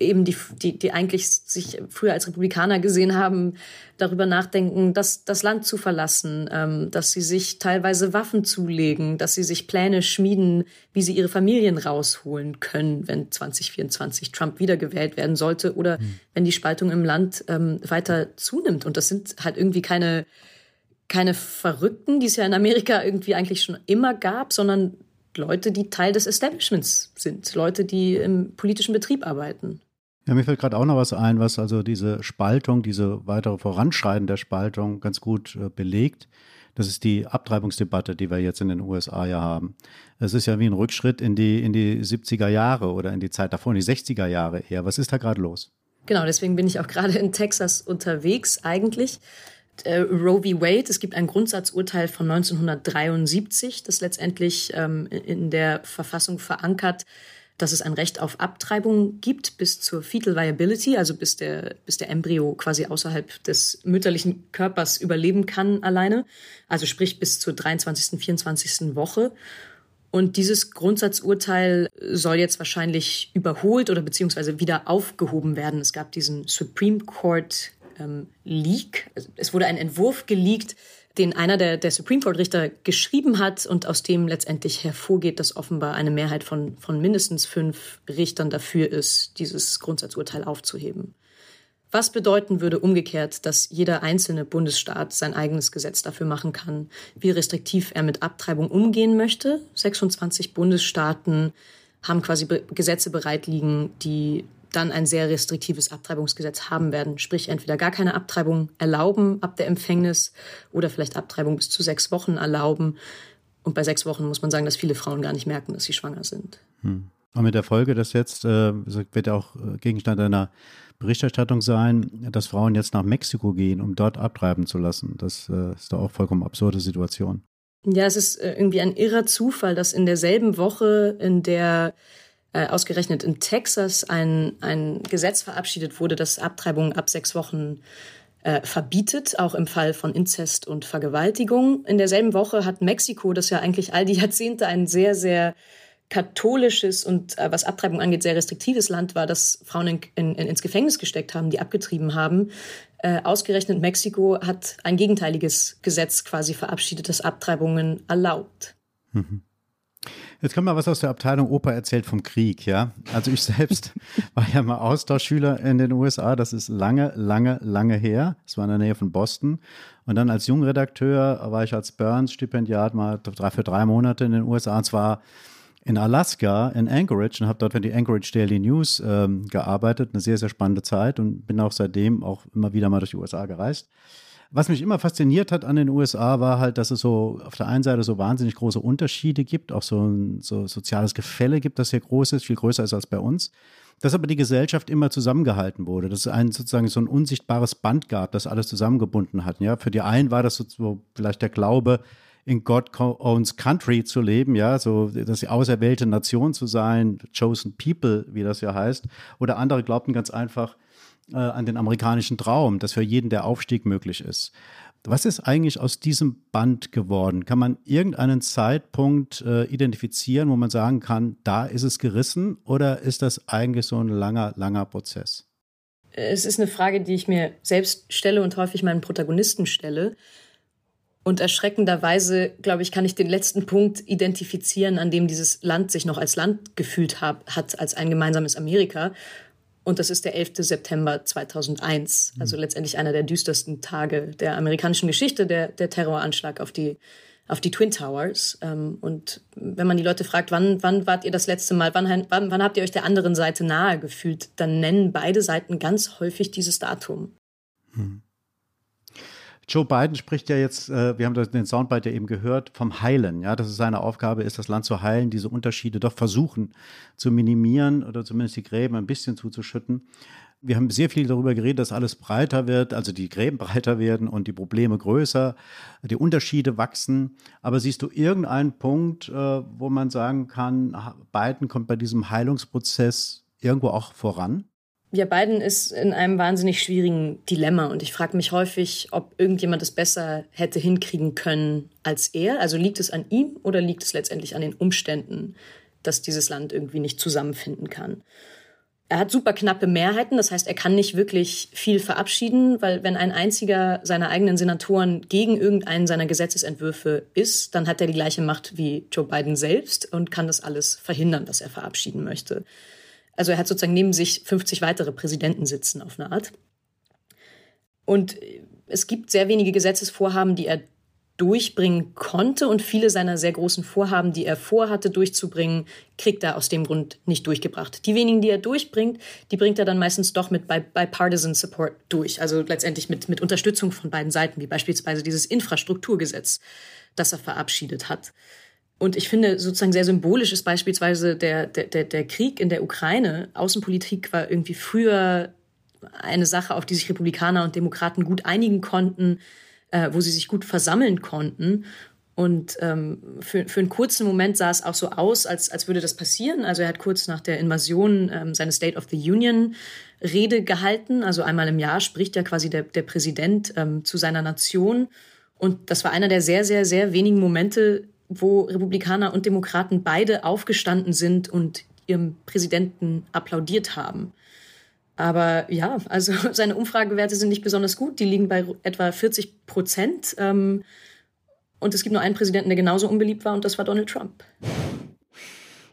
eben die, die, die eigentlich sich früher als Republikaner gesehen haben, darüber nachdenken, das, das Land zu verlassen, ähm, dass sie sich teilweise Waffen zulegen, dass sie sich Pläne schmieden, wie sie ihre Familien rausholen können, wenn 2024 Trump wiedergewählt werden sollte oder mhm. wenn die Spaltung im Land ähm, weiter zunimmt. Und das sind halt irgendwie keine, keine Verrückten, die es ja in Amerika irgendwie eigentlich schon immer gab, sondern Leute, die Teil des Establishments sind, Leute, die im politischen Betrieb arbeiten. Ja, mir fällt gerade auch noch was ein, was also diese Spaltung, diese weitere Voranschreiten der Spaltung ganz gut äh, belegt. Das ist die Abtreibungsdebatte, die wir jetzt in den USA ja haben. Es ist ja wie ein Rückschritt in die, in die 70er Jahre oder in die Zeit davor, in die 60er Jahre eher. Was ist da gerade los? Genau, deswegen bin ich auch gerade in Texas unterwegs eigentlich. Äh, Roe v. Wade, es gibt ein Grundsatzurteil von 1973, das letztendlich ähm, in der Verfassung verankert, dass es ein Recht auf Abtreibung gibt bis zur Fetal Viability, also bis der, bis der Embryo quasi außerhalb des mütterlichen Körpers überleben kann alleine, also sprich bis zur 23., 24. Woche. Und dieses Grundsatzurteil soll jetzt wahrscheinlich überholt oder beziehungsweise wieder aufgehoben werden. Es gab diesen Supreme Court ähm, Leak. Es wurde ein Entwurf geleakt, den einer der, der Supreme Court Richter geschrieben hat und aus dem letztendlich hervorgeht, dass offenbar eine Mehrheit von, von mindestens fünf Richtern dafür ist, dieses Grundsatzurteil aufzuheben. Was bedeuten würde umgekehrt, dass jeder einzelne Bundesstaat sein eigenes Gesetz dafür machen kann, wie restriktiv er mit Abtreibung umgehen möchte? 26 Bundesstaaten haben quasi Gesetze bereit liegen, die dann ein sehr restriktives Abtreibungsgesetz haben werden. Sprich, entweder gar keine Abtreibung erlauben ab der Empfängnis oder vielleicht Abtreibung bis zu sechs Wochen erlauben. Und bei sechs Wochen muss man sagen, dass viele Frauen gar nicht merken, dass sie schwanger sind. Hm. Und mit der Folge, dass jetzt, äh, wird auch äh, Gegenstand einer Berichterstattung sein, dass Frauen jetzt nach Mexiko gehen, um dort abtreiben zu lassen. Das äh, ist doch auch vollkommen absurde Situation. Ja, es ist äh, irgendwie ein irrer Zufall, dass in derselben Woche, in der äh, ausgerechnet in Texas ein, ein Gesetz verabschiedet wurde, das Abtreibungen ab sechs Wochen äh, verbietet, auch im Fall von Inzest und Vergewaltigung. In derselben Woche hat Mexiko, das ja eigentlich all die Jahrzehnte ein sehr, sehr katholisches und äh, was Abtreibung angeht, sehr restriktives Land war, das Frauen in, in, ins Gefängnis gesteckt haben, die abgetrieben haben. Äh, ausgerechnet Mexiko hat ein gegenteiliges Gesetz quasi verabschiedet, das Abtreibungen erlaubt. Mhm. Jetzt kommt mal was aus der Abteilung Opa erzählt vom Krieg, ja. Also ich selbst war ja mal Austauschschüler in den USA. Das ist lange, lange, lange her. Es war in der Nähe von Boston. Und dann als Jungredakteur war ich als Burns-Stipendiat mal drei, für drei Monate in den USA. Und zwar in Alaska, in Anchorage und habe dort für die Anchorage Daily News ähm, gearbeitet. Eine sehr, sehr spannende Zeit und bin auch seitdem auch immer wieder mal durch die USA gereist. Was mich immer fasziniert hat an den USA war halt, dass es so auf der einen Seite so wahnsinnig große Unterschiede gibt, auch so ein so soziales Gefälle gibt, das sehr groß ist, viel größer ist als bei uns. Dass aber die Gesellschaft immer zusammengehalten wurde. Das ist ein sozusagen so ein unsichtbares Band gab, das alles zusammengebunden hat. Ja, für die einen war das so vielleicht der Glaube, in God owns country zu leben, ja, so dass die auserwählte Nation zu sein, chosen people, wie das ja heißt. Oder andere glaubten ganz einfach äh, an den amerikanischen Traum, dass für jeden der Aufstieg möglich ist. Was ist eigentlich aus diesem Band geworden? Kann man irgendeinen Zeitpunkt äh, identifizieren, wo man sagen kann, da ist es gerissen oder ist das eigentlich so ein langer, langer Prozess? Es ist eine Frage, die ich mir selbst stelle und häufig meinen Protagonisten stelle. Und erschreckenderweise, glaube ich, kann ich den letzten Punkt identifizieren, an dem dieses Land sich noch als Land gefühlt hab, hat, als ein gemeinsames Amerika. Und das ist der 11. September 2001, also mhm. letztendlich einer der düstersten Tage der amerikanischen Geschichte, der, der Terroranschlag auf die, auf die Twin Towers. Ähm, und wenn man die Leute fragt, wann, wann wart ihr das letzte Mal, wann, wann, wann habt ihr euch der anderen Seite nahe gefühlt, dann nennen beide Seiten ganz häufig dieses Datum. Hm. Joe Biden spricht ja jetzt, äh, wir haben den Soundbite ja eben gehört, vom Heilen. Ja, dass es seine Aufgabe ist, das Land zu heilen, diese Unterschiede doch versuchen zu minimieren oder zumindest die Gräben ein bisschen zuzuschütten. Wir haben sehr viel darüber geredet, dass alles breiter wird, also die Gräben breiter werden und die Probleme größer, die Unterschiede wachsen. Aber siehst du irgendeinen Punkt, äh, wo man sagen kann, Biden kommt bei diesem Heilungsprozess irgendwo auch voran? Ja, Biden ist in einem wahnsinnig schwierigen Dilemma und ich frage mich häufig, ob irgendjemand es besser hätte hinkriegen können als er. Also liegt es an ihm oder liegt es letztendlich an den Umständen, dass dieses Land irgendwie nicht zusammenfinden kann? Er hat super knappe Mehrheiten, das heißt, er kann nicht wirklich viel verabschieden, weil wenn ein einziger seiner eigenen Senatoren gegen irgendeinen seiner Gesetzesentwürfe ist, dann hat er die gleiche Macht wie Joe Biden selbst und kann das alles verhindern, was er verabschieden möchte. Also er hat sozusagen neben sich 50 weitere Präsidenten sitzen auf eine Art. Und es gibt sehr wenige Gesetzesvorhaben, die er durchbringen konnte und viele seiner sehr großen Vorhaben, die er vorhatte durchzubringen, kriegt er aus dem Grund nicht durchgebracht. Die wenigen, die er durchbringt, die bringt er dann meistens doch mit bipartisan Support durch, also letztendlich mit, mit Unterstützung von beiden Seiten, wie beispielsweise dieses Infrastrukturgesetz, das er verabschiedet hat. Und ich finde sozusagen sehr symbolisch ist beispielsweise der, der, der Krieg in der Ukraine. Außenpolitik war irgendwie früher eine Sache, auf die sich Republikaner und Demokraten gut einigen konnten, äh, wo sie sich gut versammeln konnten. Und ähm, für, für einen kurzen Moment sah es auch so aus, als, als würde das passieren. Also er hat kurz nach der Invasion ähm, seine State of the Union Rede gehalten. Also einmal im Jahr spricht ja quasi der, der Präsident ähm, zu seiner Nation. Und das war einer der sehr, sehr, sehr wenigen Momente, wo Republikaner und Demokraten beide aufgestanden sind und ihrem Präsidenten applaudiert haben. Aber ja, also seine Umfragewerte sind nicht besonders gut. Die liegen bei etwa 40 Prozent. Ähm, und es gibt nur einen Präsidenten, der genauso unbeliebt war, und das war Donald Trump.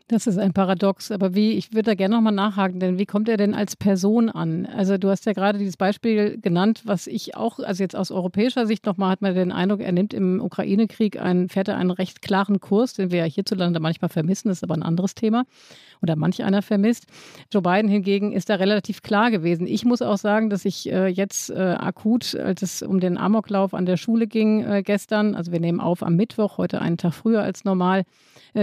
Das ist ein Paradox. Aber wie, ich würde da gerne nochmal nachhaken, denn wie kommt er denn als Person an? Also du hast ja gerade dieses Beispiel genannt, was ich auch, also jetzt aus europäischer Sicht nochmal hat man den Eindruck, er nimmt im Ukraine-Krieg einen, fährt er einen recht klaren Kurs, den wir ja hierzulande manchmal vermissen, das ist aber ein anderes Thema. Oder manch einer vermisst. Joe Biden hingegen ist da relativ klar gewesen. Ich muss auch sagen, dass ich äh, jetzt äh, akut, als es um den Amoklauf an der Schule ging äh, gestern, also wir nehmen auf am Mittwoch, heute einen Tag früher als normal,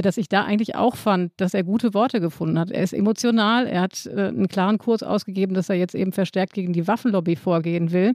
dass ich da eigentlich auch fand, dass er gute Worte gefunden hat. Er ist emotional, er hat äh, einen klaren Kurs ausgegeben, dass er jetzt eben verstärkt gegen die Waffenlobby vorgehen will.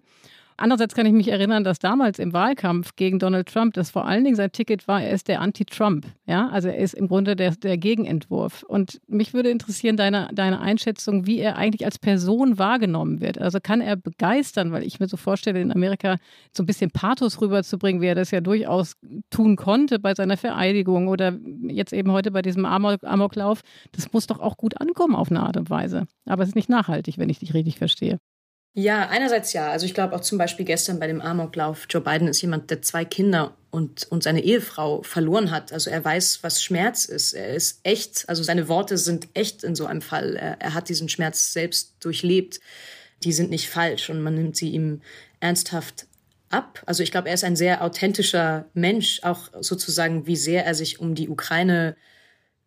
Andererseits kann ich mich erinnern, dass damals im Wahlkampf gegen Donald Trump das vor allen Dingen sein Ticket war, er ist der Anti-Trump. Ja, also er ist im Grunde der, der Gegenentwurf. Und mich würde interessieren, deine, deine Einschätzung, wie er eigentlich als Person wahrgenommen wird. Also kann er begeistern, weil ich mir so vorstelle, in Amerika so ein bisschen Pathos rüberzubringen, wie er das ja durchaus tun konnte bei seiner Vereidigung oder jetzt eben heute bei diesem Amok Amoklauf. Das muss doch auch gut ankommen auf eine Art und Weise. Aber es ist nicht nachhaltig, wenn ich dich richtig verstehe. Ja, einerseits ja. Also ich glaube auch zum Beispiel gestern bei dem Amoklauf, Joe Biden ist jemand, der zwei Kinder und, und seine Ehefrau verloren hat. Also er weiß, was Schmerz ist. Er ist echt, also seine Worte sind echt in so einem Fall. Er, er hat diesen Schmerz selbst durchlebt. Die sind nicht falsch und man nimmt sie ihm ernsthaft ab. Also ich glaube, er ist ein sehr authentischer Mensch, auch sozusagen, wie sehr er sich um die Ukraine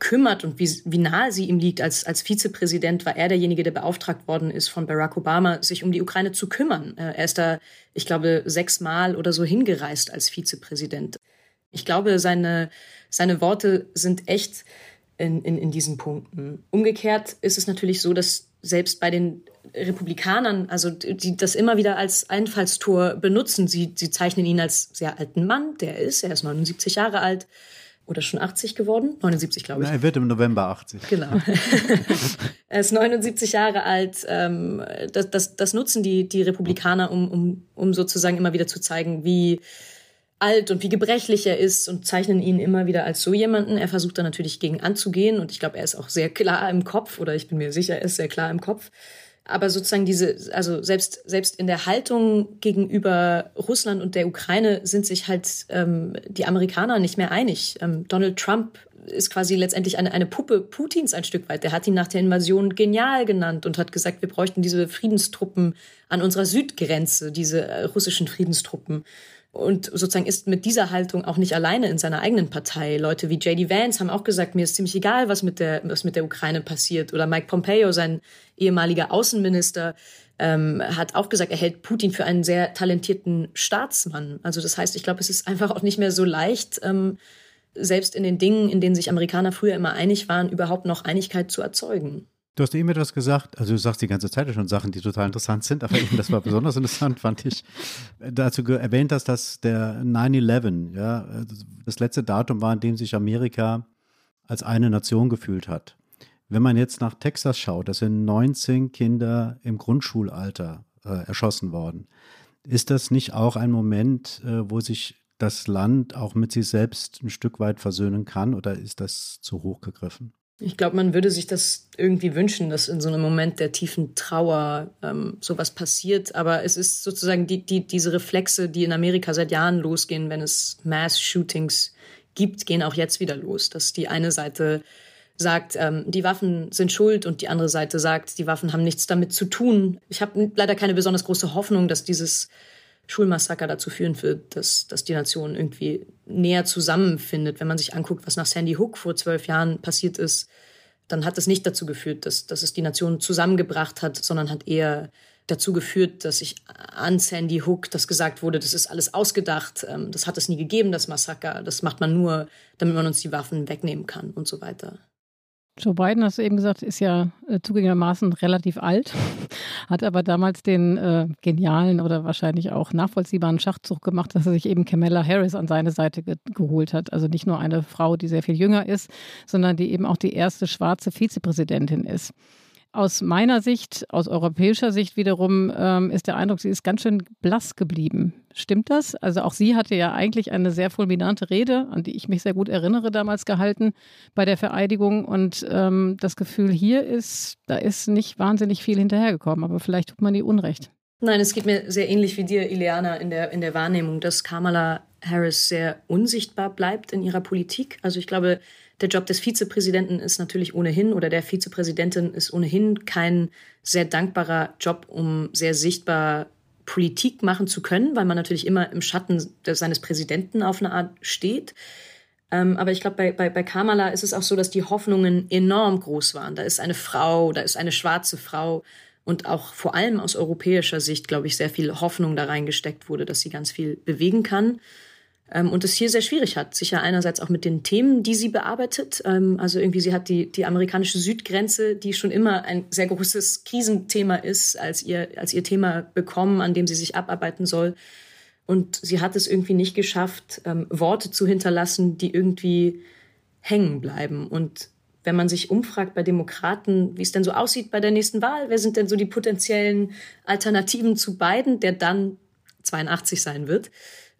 kümmert und wie, wie nahe sie ihm liegt. Als, als Vizepräsident war er derjenige, der beauftragt worden ist von Barack Obama, sich um die Ukraine zu kümmern. Äh, er ist da, ich glaube, sechsmal oder so hingereist als Vizepräsident. Ich glaube, seine, seine Worte sind echt in, in, in diesen Punkten. Umgekehrt ist es natürlich so, dass selbst bei den Republikanern, also die das immer wieder als Einfallstor benutzen, sie, sie zeichnen ihn als sehr alten Mann, der ist, er ist 79 Jahre alt, oder schon 80 geworden? 79, glaube ich. Na, er wird im November 80. Genau. er ist 79 Jahre alt. Ähm, das, das, das nutzen die, die Republikaner, um, um, um sozusagen immer wieder zu zeigen, wie alt und wie gebrechlich er ist und zeichnen ihn immer wieder als so jemanden. Er versucht da natürlich gegen anzugehen und ich glaube, er ist auch sehr klar im Kopf oder ich bin mir sicher, er ist sehr klar im Kopf aber sozusagen diese, also selbst, selbst in der Haltung gegenüber Russland und der Ukraine sind sich halt ähm, die Amerikaner nicht mehr einig. Ähm, Donald Trump ist quasi letztendlich eine, eine Puppe Putins ein Stück weit. Der hat ihn nach der Invasion genial genannt und hat gesagt, wir bräuchten diese Friedenstruppen an unserer Südgrenze, diese äh, russischen Friedenstruppen und sozusagen ist mit dieser Haltung auch nicht alleine in seiner eigenen Partei. Leute wie JD Vance haben auch gesagt, mir ist ziemlich egal, was mit der, was mit der Ukraine passiert. Oder Mike Pompeo, sein ehemaliger Außenminister, ähm, hat auch gesagt, er hält Putin für einen sehr talentierten Staatsmann. Also das heißt, ich glaube, es ist einfach auch nicht mehr so leicht, ähm, selbst in den Dingen, in denen sich Amerikaner früher immer einig waren, überhaupt noch Einigkeit zu erzeugen. Du hast eben etwas gesagt, also du sagst die ganze Zeit schon Sachen, die total interessant sind, aber eben das war besonders interessant, fand ich. Dazu erwähnt hast, dass der 9-11, ja, das letzte Datum war, an dem sich Amerika als eine Nation gefühlt hat. Wenn man jetzt nach Texas schaut, da sind 19 Kinder im Grundschulalter äh, erschossen worden. Ist das nicht auch ein Moment, äh, wo sich das Land auch mit sich selbst ein Stück weit versöhnen kann oder ist das zu hoch gegriffen? Ich glaube, man würde sich das irgendwie wünschen, dass in so einem Moment der tiefen Trauer ähm, sowas passiert. Aber es ist sozusagen die, die, diese Reflexe, die in Amerika seit Jahren losgehen, wenn es Mass-Shootings gibt, gehen auch jetzt wieder los. Dass die eine Seite sagt, ähm, die Waffen sind schuld und die andere Seite sagt, die Waffen haben nichts damit zu tun. Ich habe leider keine besonders große Hoffnung, dass dieses Schulmassaker dazu führen wird, dass, dass die Nation irgendwie näher zusammenfindet. Wenn man sich anguckt, was nach Sandy Hook vor zwölf Jahren passiert ist, dann hat es nicht dazu geführt, dass, dass es die Nation zusammengebracht hat, sondern hat eher dazu geführt, dass sich an Sandy Hook das gesagt wurde, das ist alles ausgedacht, ähm, das hat es nie gegeben, das Massaker, das macht man nur, damit man uns die Waffen wegnehmen kann und so weiter. Joe Biden, hast du eben gesagt, ist ja äh, zugegebenermaßen relativ alt, hat aber damals den äh, genialen oder wahrscheinlich auch nachvollziehbaren Schachzug gemacht, dass er sich eben Kamala Harris an seine Seite ge geholt hat. Also nicht nur eine Frau, die sehr viel jünger ist, sondern die eben auch die erste schwarze Vizepräsidentin ist. Aus meiner Sicht, aus europäischer Sicht wiederum, ähm, ist der Eindruck, sie ist ganz schön blass geblieben. Stimmt das? Also auch sie hatte ja eigentlich eine sehr fulminante Rede, an die ich mich sehr gut erinnere, damals gehalten bei der Vereidigung. Und ähm, das Gefühl hier ist, da ist nicht wahnsinnig viel hinterhergekommen, aber vielleicht tut man ihr Unrecht. Nein, es geht mir sehr ähnlich wie dir, Ileana, in der, in der Wahrnehmung, dass Kamala Harris sehr unsichtbar bleibt in ihrer Politik. Also ich glaube, der Job des Vizepräsidenten ist natürlich ohnehin oder der Vizepräsidentin ist ohnehin kein sehr dankbarer Job, um sehr sichtbar Politik machen zu können, weil man natürlich immer im Schatten seines Präsidenten auf eine Art steht. Ähm, aber ich glaube, bei, bei, bei Kamala ist es auch so, dass die Hoffnungen enorm groß waren. Da ist eine Frau, da ist eine schwarze Frau und auch vor allem aus europäischer Sicht, glaube ich, sehr viel Hoffnung da reingesteckt wurde, dass sie ganz viel bewegen kann. Ähm, und es hier sehr schwierig hat. Sicher einerseits auch mit den Themen, die sie bearbeitet. Ähm, also irgendwie sie hat die, die amerikanische Südgrenze, die schon immer ein sehr großes Krisenthema ist, als ihr, als ihr Thema bekommen, an dem sie sich abarbeiten soll. Und sie hat es irgendwie nicht geschafft, ähm, Worte zu hinterlassen, die irgendwie hängen bleiben. Und wenn man sich umfragt bei Demokraten, wie es denn so aussieht bei der nächsten Wahl, wer sind denn so die potenziellen Alternativen zu Biden, der dann 82 sein wird,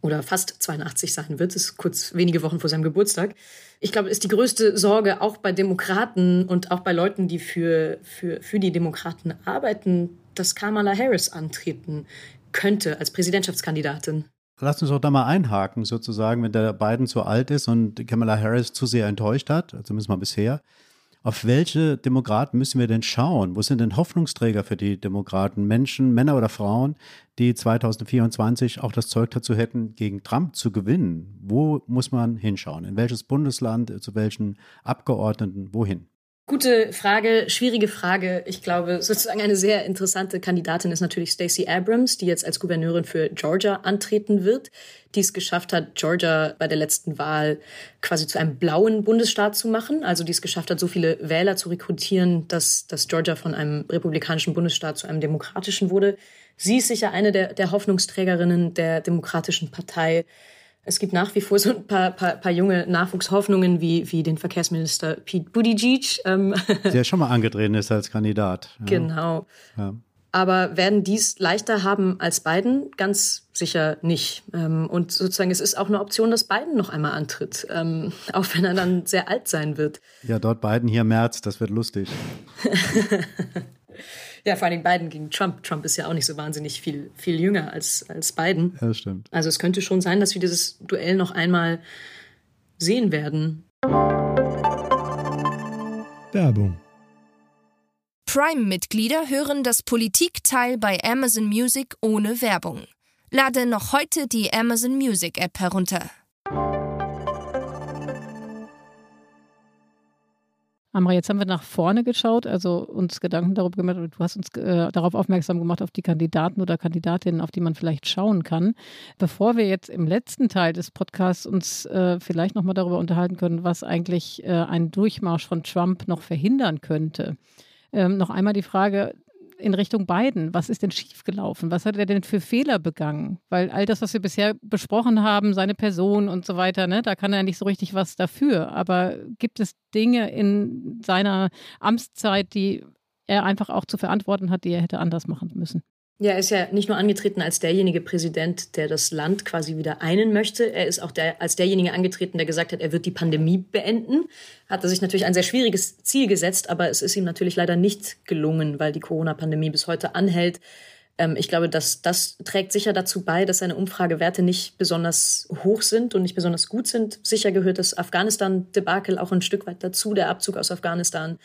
oder fast 82 sein wird, ist kurz wenige Wochen vor seinem Geburtstag. Ich glaube, ist die größte Sorge auch bei Demokraten und auch bei Leuten, die für, für, für die Demokraten arbeiten, dass Kamala Harris antreten könnte als Präsidentschaftskandidatin. Lass uns doch da mal einhaken, sozusagen, wenn der Biden zu alt ist und Kamala Harris zu sehr enttäuscht hat, zumindest mal bisher. Auf welche Demokraten müssen wir denn schauen? Wo sind denn Hoffnungsträger für die Demokraten? Menschen, Männer oder Frauen, die 2024 auch das Zeug dazu hätten, gegen Trump zu gewinnen? Wo muss man hinschauen? In welches Bundesland, zu welchen Abgeordneten, wohin? Gute Frage, schwierige Frage. Ich glaube, sozusagen eine sehr interessante Kandidatin ist natürlich Stacey Abrams, die jetzt als Gouverneurin für Georgia antreten wird, die es geschafft hat, Georgia bei der letzten Wahl quasi zu einem blauen Bundesstaat zu machen. Also die es geschafft hat, so viele Wähler zu rekrutieren, dass, dass Georgia von einem republikanischen Bundesstaat zu einem demokratischen wurde. Sie ist sicher eine der, der Hoffnungsträgerinnen der Demokratischen Partei. Es gibt nach wie vor so ein paar, paar, paar junge Nachwuchshoffnungen wie, wie den Verkehrsminister Pete Buttigieg. Ähm. Der schon mal angetreten ist als Kandidat. Ja. Genau. Ja. Aber werden dies leichter haben als Biden? Ganz sicher nicht. Ähm, und sozusagen, es ist auch eine Option, dass Biden noch einmal antritt, ähm, auch wenn er dann sehr alt sein wird. Ja, dort Biden, hier März, das wird lustig. Ja, vor allem Biden gegen Trump. Trump ist ja auch nicht so wahnsinnig viel, viel jünger als, als Biden. Ja, stimmt. Also es könnte schon sein, dass wir dieses Duell noch einmal sehen werden. Werbung. Prime-Mitglieder hören das Politikteil bei Amazon Music ohne Werbung. Lade noch heute die Amazon Music App herunter. Amra, jetzt haben wir nach vorne geschaut, also uns Gedanken darüber gemacht, du hast uns äh, darauf aufmerksam gemacht, auf die Kandidaten oder Kandidatinnen, auf die man vielleicht schauen kann. Bevor wir jetzt im letzten Teil des Podcasts uns äh, vielleicht nochmal darüber unterhalten können, was eigentlich äh, ein Durchmarsch von Trump noch verhindern könnte. Ähm, noch einmal die Frage, in Richtung Biden. Was ist denn schiefgelaufen? Was hat er denn für Fehler begangen? Weil all das, was wir bisher besprochen haben, seine Person und so weiter, ne, da kann er nicht so richtig was dafür. Aber gibt es Dinge in seiner Amtszeit, die er einfach auch zu verantworten hat, die er hätte anders machen müssen? Ja, er ist ja nicht nur angetreten als derjenige Präsident, der das Land quasi wieder einen möchte. Er ist auch der, als derjenige angetreten, der gesagt hat, er wird die Pandemie beenden. Hat er sich natürlich ein sehr schwieriges Ziel gesetzt, aber es ist ihm natürlich leider nicht gelungen, weil die Corona-Pandemie bis heute anhält. Ähm, ich glaube, dass das trägt sicher dazu bei, dass seine Umfragewerte nicht besonders hoch sind und nicht besonders gut sind. Sicher gehört das Afghanistan-Debakel auch ein Stück weit dazu, der Abzug aus Afghanistan,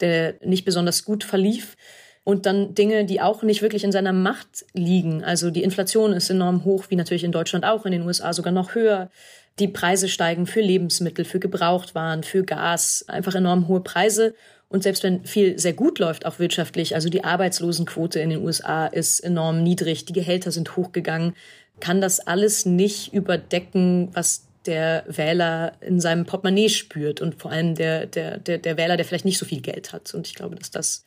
der nicht besonders gut verlief und dann Dinge, die auch nicht wirklich in seiner Macht liegen. Also die Inflation ist enorm hoch, wie natürlich in Deutschland auch, in den USA sogar noch höher. Die Preise steigen für Lebensmittel, für Gebrauchtwaren, für Gas, einfach enorm hohe Preise. Und selbst wenn viel sehr gut läuft, auch wirtschaftlich, also die Arbeitslosenquote in den USA ist enorm niedrig, die Gehälter sind hochgegangen, kann das alles nicht überdecken, was der Wähler in seinem Portemonnaie spürt und vor allem der, der, der, der Wähler, der vielleicht nicht so viel Geld hat. Und ich glaube, dass das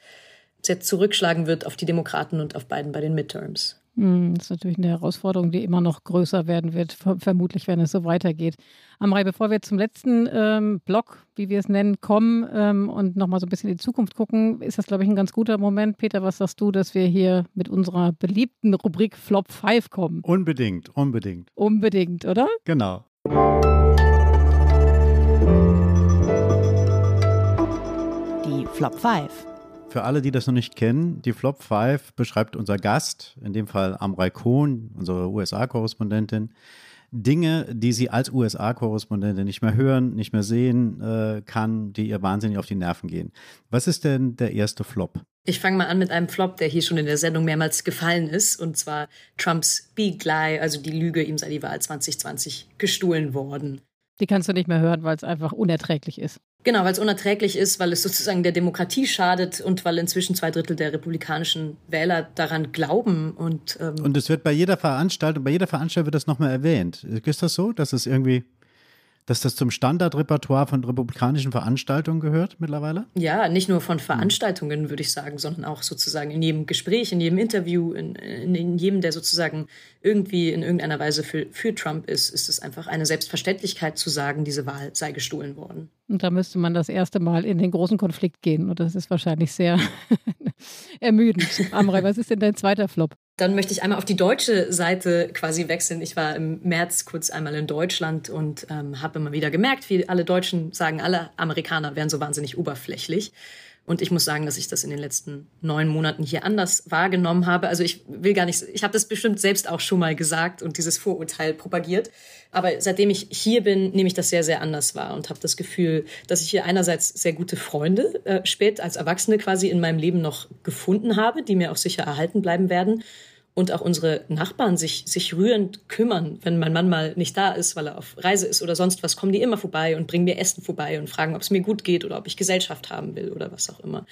sehr zurückschlagen wird auf die Demokraten und auf beiden bei den Midterms. Hm, das ist natürlich eine Herausforderung, die immer noch größer werden wird, vermutlich, wenn es so weitergeht. Amrei, bevor wir zum letzten ähm, Block, wie wir es nennen, kommen ähm, und nochmal so ein bisschen in die Zukunft gucken, ist das, glaube ich, ein ganz guter Moment. Peter, was sagst du, dass wir hier mit unserer beliebten Rubrik Flop 5 kommen? Unbedingt, unbedingt. Unbedingt, oder? Genau. Die Flop 5. Für alle, die das noch nicht kennen, die Flop 5 beschreibt unser Gast, in dem Fall Amrei Kohn, unsere USA-Korrespondentin, Dinge, die sie als USA-Korrespondentin nicht mehr hören, nicht mehr sehen äh, kann, die ihr wahnsinnig auf die Nerven gehen. Was ist denn der erste Flop? Ich fange mal an mit einem Flop, der hier schon in der Sendung mehrmals gefallen ist, und zwar Trumps Big Lie, also die Lüge, ihm sei die Wahl 2020 gestohlen worden. Die kannst du nicht mehr hören, weil es einfach unerträglich ist. Genau, weil es unerträglich ist, weil es sozusagen der Demokratie schadet und weil inzwischen zwei Drittel der republikanischen Wähler daran glauben. Und, ähm und es wird bei jeder Veranstaltung, bei jeder Veranstaltung wird das nochmal erwähnt. Ist das so, dass es irgendwie dass das zum Standardrepertoire von republikanischen Veranstaltungen gehört mittlerweile? Ja, nicht nur von Veranstaltungen, würde ich sagen, sondern auch sozusagen in jedem Gespräch, in jedem Interview, in, in, in jedem, der sozusagen irgendwie in irgendeiner Weise für, für Trump ist, ist es einfach eine Selbstverständlichkeit zu sagen, diese Wahl sei gestohlen worden. Und da müsste man das erste Mal in den großen Konflikt gehen. Und das ist wahrscheinlich sehr ermüdend. Amrei, was ist denn dein zweiter Flop? Dann möchte ich einmal auf die deutsche Seite quasi wechseln. Ich war im März kurz einmal in Deutschland und ähm, habe immer wieder gemerkt, wie alle Deutschen sagen, alle Amerikaner wären so wahnsinnig oberflächlich. Und ich muss sagen, dass ich das in den letzten neun Monaten hier anders wahrgenommen habe. Also ich will gar nicht, ich habe das bestimmt selbst auch schon mal gesagt und dieses Vorurteil propagiert. Aber seitdem ich hier bin, nehme ich das sehr, sehr anders wahr und habe das Gefühl, dass ich hier einerseits sehr gute Freunde äh, spät als Erwachsene quasi in meinem Leben noch gefunden habe, die mir auch sicher erhalten bleiben werden und auch unsere Nachbarn sich, sich rührend kümmern, wenn mein Mann mal nicht da ist, weil er auf Reise ist oder sonst was, kommen die immer vorbei und bringen mir Essen vorbei und fragen, ob es mir gut geht oder ob ich Gesellschaft haben will oder was auch immer.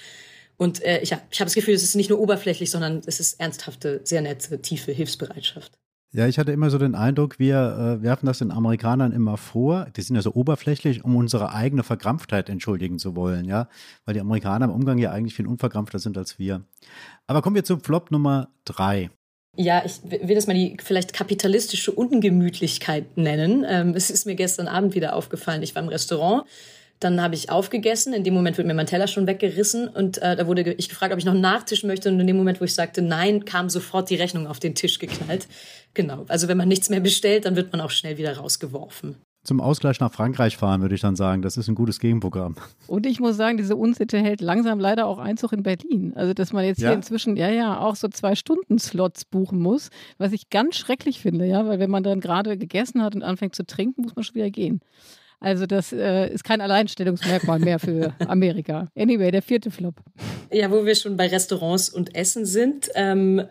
Und äh, ich habe ich hab das Gefühl, es ist nicht nur oberflächlich, sondern es ist ernsthafte, sehr nette, tiefe Hilfsbereitschaft. Ja, ich hatte immer so den Eindruck, wir äh, werfen das den Amerikanern immer vor. Die sind ja so oberflächlich, um unsere eigene Verkrampftheit entschuldigen zu wollen, ja. Weil die Amerikaner im Umgang ja eigentlich viel unverkrampfter sind als wir. Aber kommen wir zu Flop Nummer drei. Ja, ich will das mal die vielleicht kapitalistische Ungemütlichkeit nennen. Ähm, es ist mir gestern Abend wieder aufgefallen. Ich war im Restaurant, dann habe ich aufgegessen. In dem Moment wird mir mein Teller schon weggerissen und äh, da wurde ich gefragt, ob ich noch einen Nachtisch möchte. Und in dem Moment, wo ich sagte Nein, kam sofort die Rechnung auf den Tisch geknallt. Genau. Also wenn man nichts mehr bestellt, dann wird man auch schnell wieder rausgeworfen zum Ausgleich nach Frankreich fahren, würde ich dann sagen. Das ist ein gutes Gegenprogramm. Und ich muss sagen, diese Unsitte hält langsam leider auch Einzug in Berlin. Also, dass man jetzt ja? hier inzwischen, ja, ja, auch so zwei Stunden Slots buchen muss, was ich ganz schrecklich finde, ja, weil wenn man dann gerade gegessen hat und anfängt zu trinken, muss man schon wieder gehen. Also das äh, ist kein Alleinstellungsmerkmal mehr für Amerika. Anyway, der vierte Flop. Ja, wo wir schon bei Restaurants und Essen sind, ähm,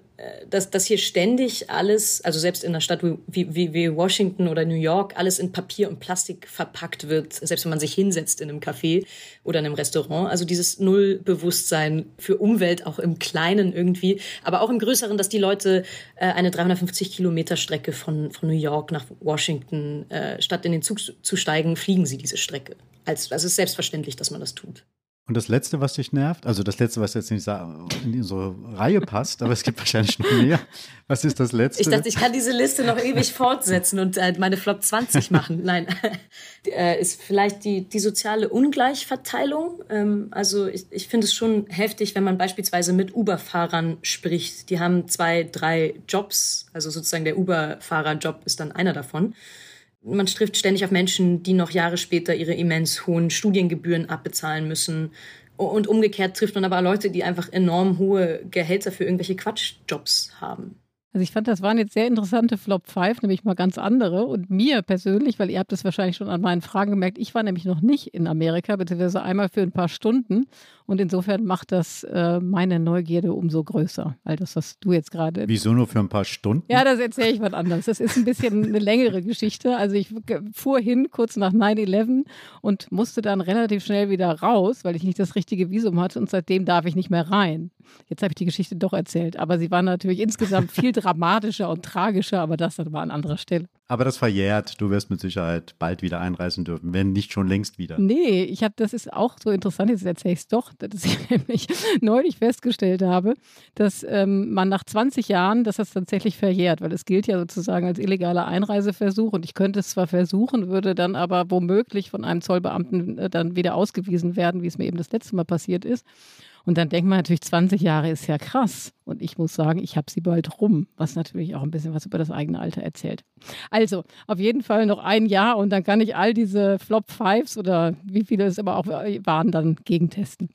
dass, dass hier ständig alles, also selbst in einer Stadt wie, wie, wie Washington oder New York, alles in Papier und Plastik verpackt wird, selbst wenn man sich hinsetzt in einem Café oder in einem Restaurant. Also dieses Nullbewusstsein für Umwelt auch im Kleinen irgendwie, aber auch im Größeren, dass die Leute äh, eine 350 Kilometer Strecke von, von New York nach Washington, äh, statt in den Zug zu steigen, fliegen sie diese Strecke. Als, also es ist selbstverständlich, dass man das tut. Und das Letzte, was dich nervt, also das Letzte, was jetzt nicht in unsere Reihe passt, aber es gibt wahrscheinlich noch mehr. Was ist das Letzte? Ich dachte, ich kann diese Liste noch ewig fortsetzen und äh, meine Flop 20 machen. Nein, äh, ist vielleicht die, die soziale Ungleichverteilung. Ähm, also ich, ich finde es schon heftig, wenn man beispielsweise mit Uber-Fahrern spricht. Die haben zwei, drei Jobs, also sozusagen der Uber-Fahrer-Job ist dann einer davon man trifft ständig auf Menschen, die noch Jahre später ihre immens hohen Studiengebühren abbezahlen müssen. Und umgekehrt trifft man aber Leute, die einfach enorm hohe Gehälter für irgendwelche Quatschjobs haben. Also ich fand, das waren jetzt sehr interessante Flop 5, nämlich mal ganz andere. Und mir persönlich, weil ihr habt es wahrscheinlich schon an meinen Fragen gemerkt, ich war nämlich noch nicht in Amerika, beziehungsweise einmal für ein paar Stunden. Und insofern macht das äh, meine Neugierde umso größer, all das, was du jetzt gerade. Wieso nur für ein paar Stunden? Ja, das erzähle ich was anderes. Das ist ein bisschen eine längere Geschichte. Also ich fuhr hin kurz nach 9-11 und musste dann relativ schnell wieder raus, weil ich nicht das richtige Visum hatte und seitdem darf ich nicht mehr rein. Jetzt habe ich die Geschichte doch erzählt, aber sie war natürlich insgesamt viel dramatischer und tragischer, aber das dann war an anderer Stelle. Aber das verjährt. Du wirst mit Sicherheit bald wieder einreisen dürfen, wenn nicht schon längst wieder. Nee, ich habe, das ist auch so interessant, jetzt erzähle ich es doch, dass ich nämlich neulich festgestellt habe, dass ähm, man nach 20 Jahren, dass das tatsächlich verjährt, weil es gilt ja sozusagen als illegaler Einreiseversuch und ich könnte es zwar versuchen, würde dann aber womöglich von einem Zollbeamten äh, dann wieder ausgewiesen werden, wie es mir eben das letzte Mal passiert ist. Und dann denkt man natürlich, 20 Jahre ist ja krass. Und ich muss sagen, ich habe sie bald rum, was natürlich auch ein bisschen was über das eigene Alter erzählt. Also, auf jeden Fall noch ein Jahr und dann kann ich all diese Flop Fives oder wie viele es aber auch waren, dann gegentesten.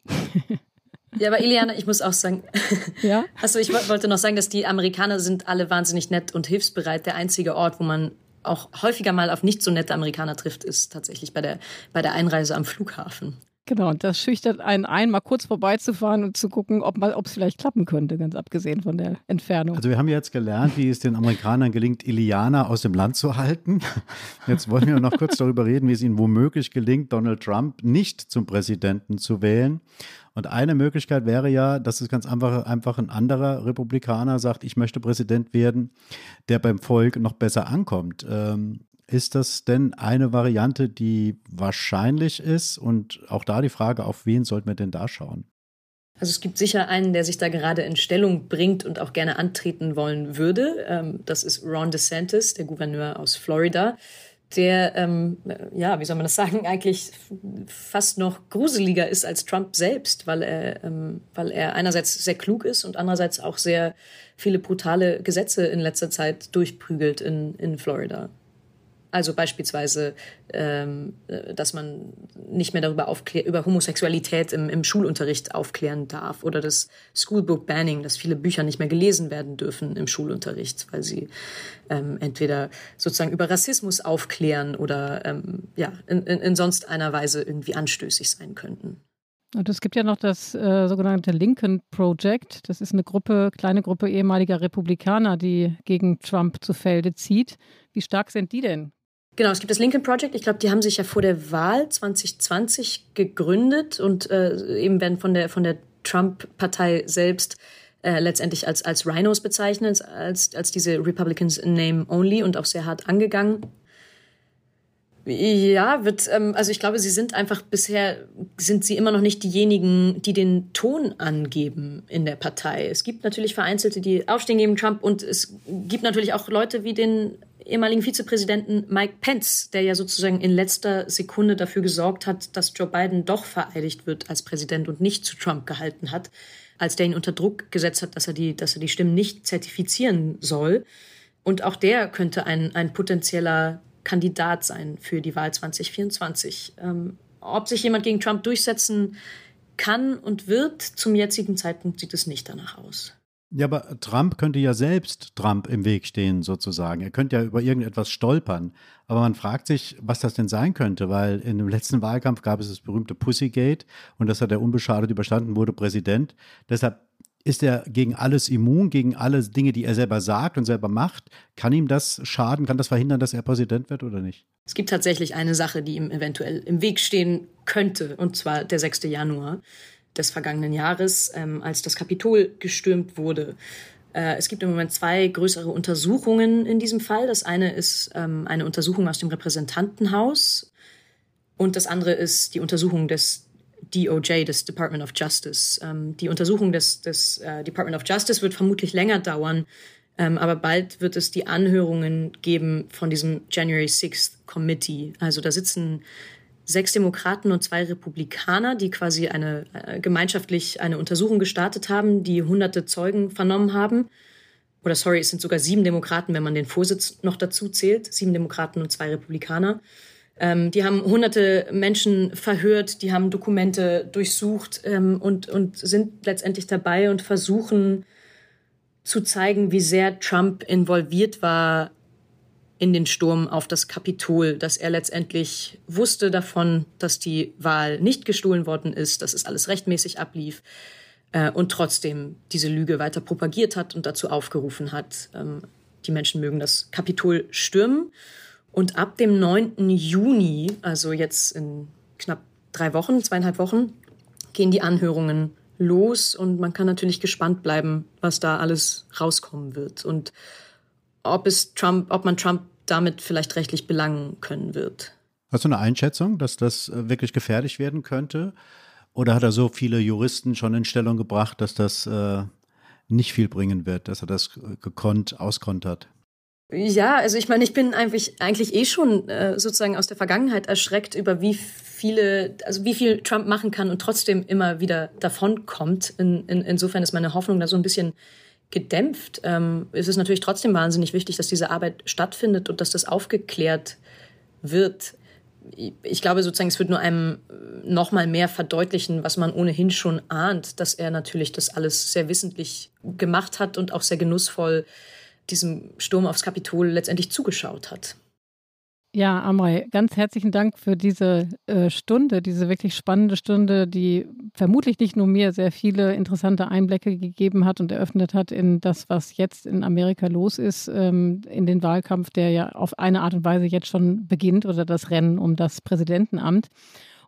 Ja, aber Iliana, ich muss auch sagen, ja? also ich wollte noch sagen, dass die Amerikaner sind alle wahnsinnig nett und hilfsbereit. Der einzige Ort, wo man auch häufiger mal auf nicht so nette Amerikaner trifft, ist tatsächlich bei der, bei der Einreise am Flughafen. Genau, und das schüchtert einen ein, mal kurz vorbeizufahren und zu gucken, ob es vielleicht klappen könnte, ganz abgesehen von der Entfernung. Also wir haben jetzt gelernt, wie es den Amerikanern gelingt, Iliana aus dem Land zu halten. Jetzt wollen wir noch kurz darüber reden, wie es ihnen womöglich gelingt, Donald Trump nicht zum Präsidenten zu wählen. Und eine Möglichkeit wäre ja, dass es ganz einfach, einfach ein anderer Republikaner sagt, ich möchte Präsident werden, der beim Volk noch besser ankommt. Ähm, ist das denn eine Variante, die wahrscheinlich ist? Und auch da die Frage, auf wen sollten wir denn da schauen? Also es gibt sicher einen, der sich da gerade in Stellung bringt und auch gerne antreten wollen würde. Ähm, das ist Ron DeSantis, der Gouverneur aus Florida, der, ähm, ja, wie soll man das sagen, eigentlich fast noch gruseliger ist als Trump selbst, weil er, ähm, weil er einerseits sehr klug ist und andererseits auch sehr viele brutale Gesetze in letzter Zeit durchprügelt in, in Florida. Also beispielsweise, ähm, äh, dass man nicht mehr darüber aufklär über Homosexualität im, im Schulunterricht aufklären darf oder das Schoolbook Banning, dass viele Bücher nicht mehr gelesen werden dürfen im Schulunterricht, weil sie ähm, entweder sozusagen über Rassismus aufklären oder ähm, ja in, in, in sonst einer Weise irgendwie anstößig sein könnten. Und es gibt ja noch das äh, sogenannte Lincoln Project. Das ist eine Gruppe, kleine Gruppe ehemaliger Republikaner, die gegen Trump zu Felde zieht. Wie stark sind die denn? Genau, es gibt das Lincoln Project. Ich glaube, die haben sich ja vor der Wahl 2020 gegründet und äh, eben werden von der, von der Trump-Partei selbst äh, letztendlich als, als Rhinos bezeichnet, als, als diese Republicans Name Only und auch sehr hart angegangen. Ja, wird, ähm, also ich glaube, sie sind einfach bisher, sind sie immer noch nicht diejenigen, die den Ton angeben in der Partei. Es gibt natürlich Vereinzelte, die aufstehen gegen Trump und es gibt natürlich auch Leute wie den ehemaligen Vizepräsidenten Mike Pence, der ja sozusagen in letzter Sekunde dafür gesorgt hat, dass Joe Biden doch vereidigt wird als Präsident und nicht zu Trump gehalten hat, als der ihn unter Druck gesetzt hat, dass er die, dass er die Stimmen nicht zertifizieren soll. Und auch der könnte ein, ein potenzieller Kandidat sein für die Wahl 2024. Ähm, ob sich jemand gegen Trump durchsetzen kann und wird, zum jetzigen Zeitpunkt sieht es nicht danach aus. Ja, aber Trump könnte ja selbst Trump im Weg stehen, sozusagen. Er könnte ja über irgendetwas stolpern. Aber man fragt sich, was das denn sein könnte, weil in dem letzten Wahlkampf gab es das berühmte Pussygate und das hat er unbeschadet überstanden, wurde Präsident. Deshalb ist er gegen alles immun, gegen alle Dinge, die er selber sagt und selber macht. Kann ihm das schaden? Kann das verhindern, dass er Präsident wird oder nicht? Es gibt tatsächlich eine Sache, die ihm eventuell im Weg stehen könnte, und zwar der 6. Januar des vergangenen Jahres, ähm, als das Kapitol gestürmt wurde. Äh, es gibt im Moment zwei größere Untersuchungen in diesem Fall. Das eine ist ähm, eine Untersuchung aus dem Repräsentantenhaus und das andere ist die Untersuchung des DOJ, des Department of Justice. Ähm, die Untersuchung des, des äh, Department of Justice wird vermutlich länger dauern, ähm, aber bald wird es die Anhörungen geben von diesem January 6th Committee. Also da sitzen sechs Demokraten und zwei Republikaner, die quasi eine äh, gemeinschaftlich eine Untersuchung gestartet haben, die hunderte Zeugen vernommen haben. Oder sorry, es sind sogar sieben Demokraten, wenn man den Vorsitz noch dazu zählt. Sieben Demokraten und zwei Republikaner. Ähm, die haben hunderte Menschen verhört, die haben Dokumente durchsucht ähm, und, und sind letztendlich dabei und versuchen zu zeigen, wie sehr Trump involviert war in den Sturm auf das Kapitol, dass er letztendlich wusste davon, dass die Wahl nicht gestohlen worden ist, dass es alles rechtmäßig ablief äh, und trotzdem diese Lüge weiter propagiert hat und dazu aufgerufen hat, ähm, die Menschen mögen das Kapitol stürmen. Und ab dem 9. Juni, also jetzt in knapp drei Wochen, zweieinhalb Wochen, gehen die Anhörungen los und man kann natürlich gespannt bleiben, was da alles rauskommen wird. Und ob es Trump, ob man Trump damit vielleicht rechtlich belangen können wird. Hast du eine Einschätzung, dass das äh, wirklich gefährlich werden könnte? Oder hat er so viele Juristen schon in Stellung gebracht, dass das äh, nicht viel bringen wird, dass er das gekonnt auskontert? Ja, also ich meine, ich bin eigentlich, eigentlich eh schon äh, sozusagen aus der Vergangenheit erschreckt über wie viele, also wie viel Trump machen kann und trotzdem immer wieder davonkommt. In, in, insofern ist meine Hoffnung da so ein bisschen gedämpft. Ähm, es ist natürlich trotzdem wahnsinnig wichtig, dass diese Arbeit stattfindet und dass das aufgeklärt wird. Ich glaube sozusagen, es wird nur einem noch mal mehr verdeutlichen, was man ohnehin schon ahnt, dass er natürlich das alles sehr wissentlich gemacht hat und auch sehr genussvoll diesem Sturm aufs Kapitol letztendlich zugeschaut hat. Ja, Amrei, ganz herzlichen Dank für diese äh, Stunde, diese wirklich spannende Stunde, die vermutlich nicht nur mir sehr viele interessante Einblicke gegeben hat und eröffnet hat in das, was jetzt in Amerika los ist, ähm, in den Wahlkampf, der ja auf eine Art und Weise jetzt schon beginnt oder das Rennen um das Präsidentenamt.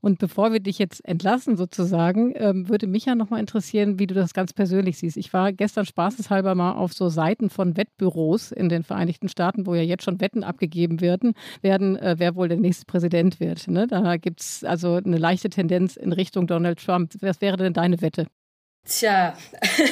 Und bevor wir dich jetzt entlassen sozusagen, ähm, würde mich ja nochmal interessieren, wie du das ganz persönlich siehst. Ich war gestern spaßeshalber mal auf so Seiten von Wettbüros in den Vereinigten Staaten, wo ja jetzt schon Wetten abgegeben werden, werden äh, wer wohl der nächste Präsident wird. Ne? Da gibt es also eine leichte Tendenz in Richtung Donald Trump. Was wäre denn deine Wette? Tja,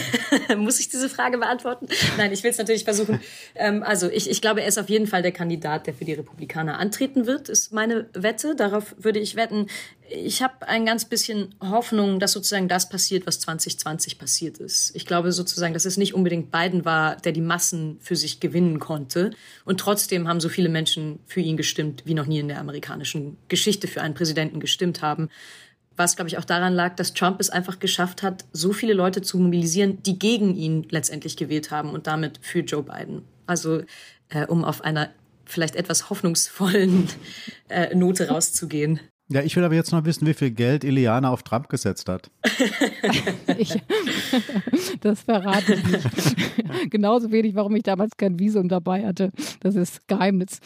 muss ich diese Frage beantworten? Nein, ich will es natürlich versuchen. Ähm, also ich, ich glaube, er ist auf jeden Fall der Kandidat, der für die Republikaner antreten wird, ist meine Wette. Darauf würde ich wetten. Ich habe ein ganz bisschen Hoffnung, dass sozusagen das passiert, was 2020 passiert ist. Ich glaube sozusagen, dass es nicht unbedingt Biden war, der die Massen für sich gewinnen konnte. Und trotzdem haben so viele Menschen für ihn gestimmt, wie noch nie in der amerikanischen Geschichte für einen Präsidenten gestimmt haben was, glaube ich, auch daran lag, dass Trump es einfach geschafft hat, so viele Leute zu mobilisieren, die gegen ihn letztendlich gewählt haben und damit für Joe Biden. Also äh, um auf einer vielleicht etwas hoffnungsvollen äh, Note rauszugehen. Ja, ich will aber jetzt noch wissen, wie viel Geld Iliana auf Trump gesetzt hat. ich, das verrate ich nicht. Genauso wenig, warum ich damals kein Visum dabei hatte. Das ist Geheimnis.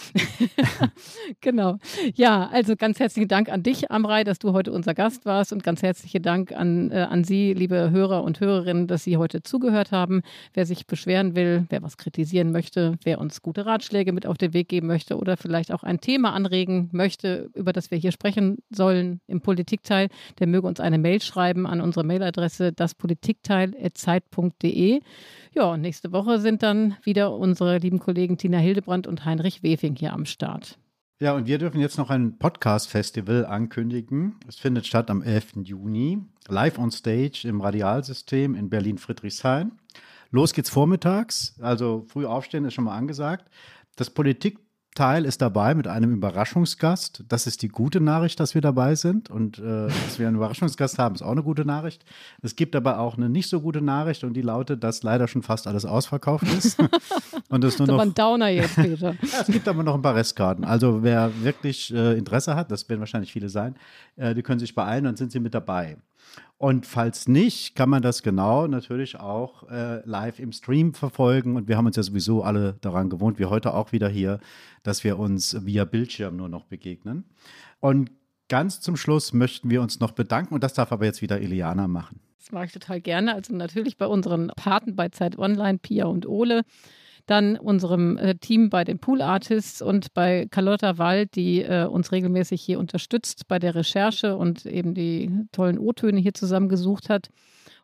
genau. Ja, also ganz herzlichen Dank an dich, Amrei, dass du heute unser Gast warst und ganz herzlichen Dank an, äh, an Sie, liebe Hörer und Hörerinnen, dass Sie heute zugehört haben. Wer sich beschweren will, wer was kritisieren möchte, wer uns gute Ratschläge mit auf den Weg geben möchte oder vielleicht auch ein Thema anregen möchte, über das wir hier sprechen sollen im Politikteil, der möge uns eine Mail schreiben an unsere Mailadresse daspolitikteil.zeit.de. Ja, und nächste Woche sind dann wieder unsere lieben Kollegen Tina Hildebrand und Heinrich Wefing hier am Start. Ja, und wir dürfen jetzt noch ein Podcast-Festival ankündigen. Es findet statt am 11. Juni, live on stage im Radialsystem in Berlin-Friedrichshain. Los geht's vormittags, also früh aufstehen ist schon mal angesagt. Das Politik Teil ist dabei mit einem Überraschungsgast. Das ist die gute Nachricht, dass wir dabei sind. Und äh, dass wir einen Überraschungsgast haben, ist auch eine gute Nachricht. Es gibt aber auch eine nicht so gute Nachricht und die lautet, dass leider schon fast alles ausverkauft ist. und es nur das ist noch. ein Downer jetzt, Peter. ja, es gibt aber noch ein paar Restkarten. Also wer wirklich äh, Interesse hat, das werden wahrscheinlich viele sein, äh, die können sich beeilen, dann sind sie mit dabei. Und falls nicht, kann man das genau natürlich auch äh, live im Stream verfolgen. Und wir haben uns ja sowieso alle daran gewohnt, wie heute auch wieder hier, dass wir uns via Bildschirm nur noch begegnen. Und ganz zum Schluss möchten wir uns noch bedanken. Und das darf aber jetzt wieder Iliana machen. Das mache ich total gerne. Also natürlich bei unseren Paten bei Zeit Online, Pia und Ole dann unserem äh, Team bei den Pool Artists und bei Carlotta Wald, die äh, uns regelmäßig hier unterstützt bei der Recherche und eben die tollen O-Töne hier zusammengesucht hat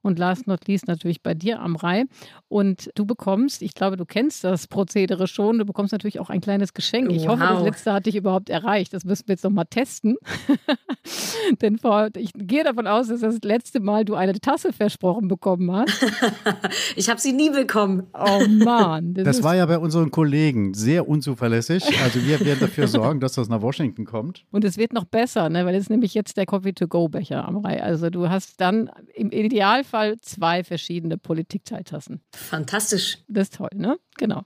und last not least natürlich bei dir am Rai. Und du bekommst, ich glaube, du kennst das Prozedere schon, du bekommst natürlich auch ein kleines Geschenk. Ich wow. hoffe, das letzte hat dich überhaupt erreicht. Das müssen wir jetzt noch mal testen. Denn vor, ich gehe davon aus, dass das letzte Mal du eine Tasse versprochen bekommen hast. ich habe sie nie bekommen. Oh Mann. Das, das war ja bei unseren Kollegen sehr unzuverlässig. Also wir werden dafür sorgen, dass das nach Washington kommt. Und es wird noch besser, ne? weil es ist nämlich jetzt der Coffee-to-go-Becher am Rai. Also du hast dann im Idealfall Fall zwei verschiedene Politikteiltassen. Fantastisch. Das ist toll, ne? Genau.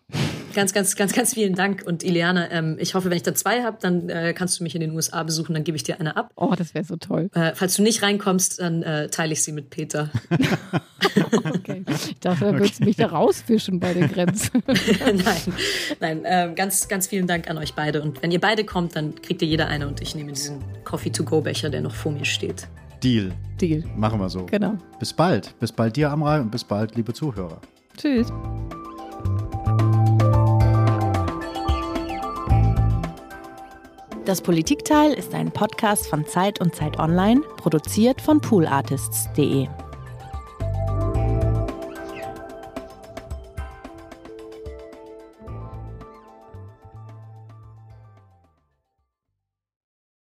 Ganz, ganz, ganz, ganz vielen Dank. Und Ileana, ähm, ich hoffe, wenn ich da zwei habe, dann äh, kannst du mich in den USA besuchen, dann gebe ich dir eine ab. Oh, das wäre so toll. Äh, falls du nicht reinkommst, dann äh, teile ich sie mit Peter. okay. Ich dachte, dann würdest du mich da rausfischen bei den Grenzen. nein, nein. Äh, ganz, ganz vielen Dank an euch beide. Und wenn ihr beide kommt, dann kriegt ihr jeder eine und ich nehme diesen Coffee-to-go-Becher, der noch vor mir steht. Deal. Deal. Machen wir so. Genau. Bis bald. Bis bald dir, Amrei, und bis bald, liebe Zuhörer. Tschüss. Das Politikteil ist ein Podcast von Zeit und Zeit Online, produziert von poolartists.de.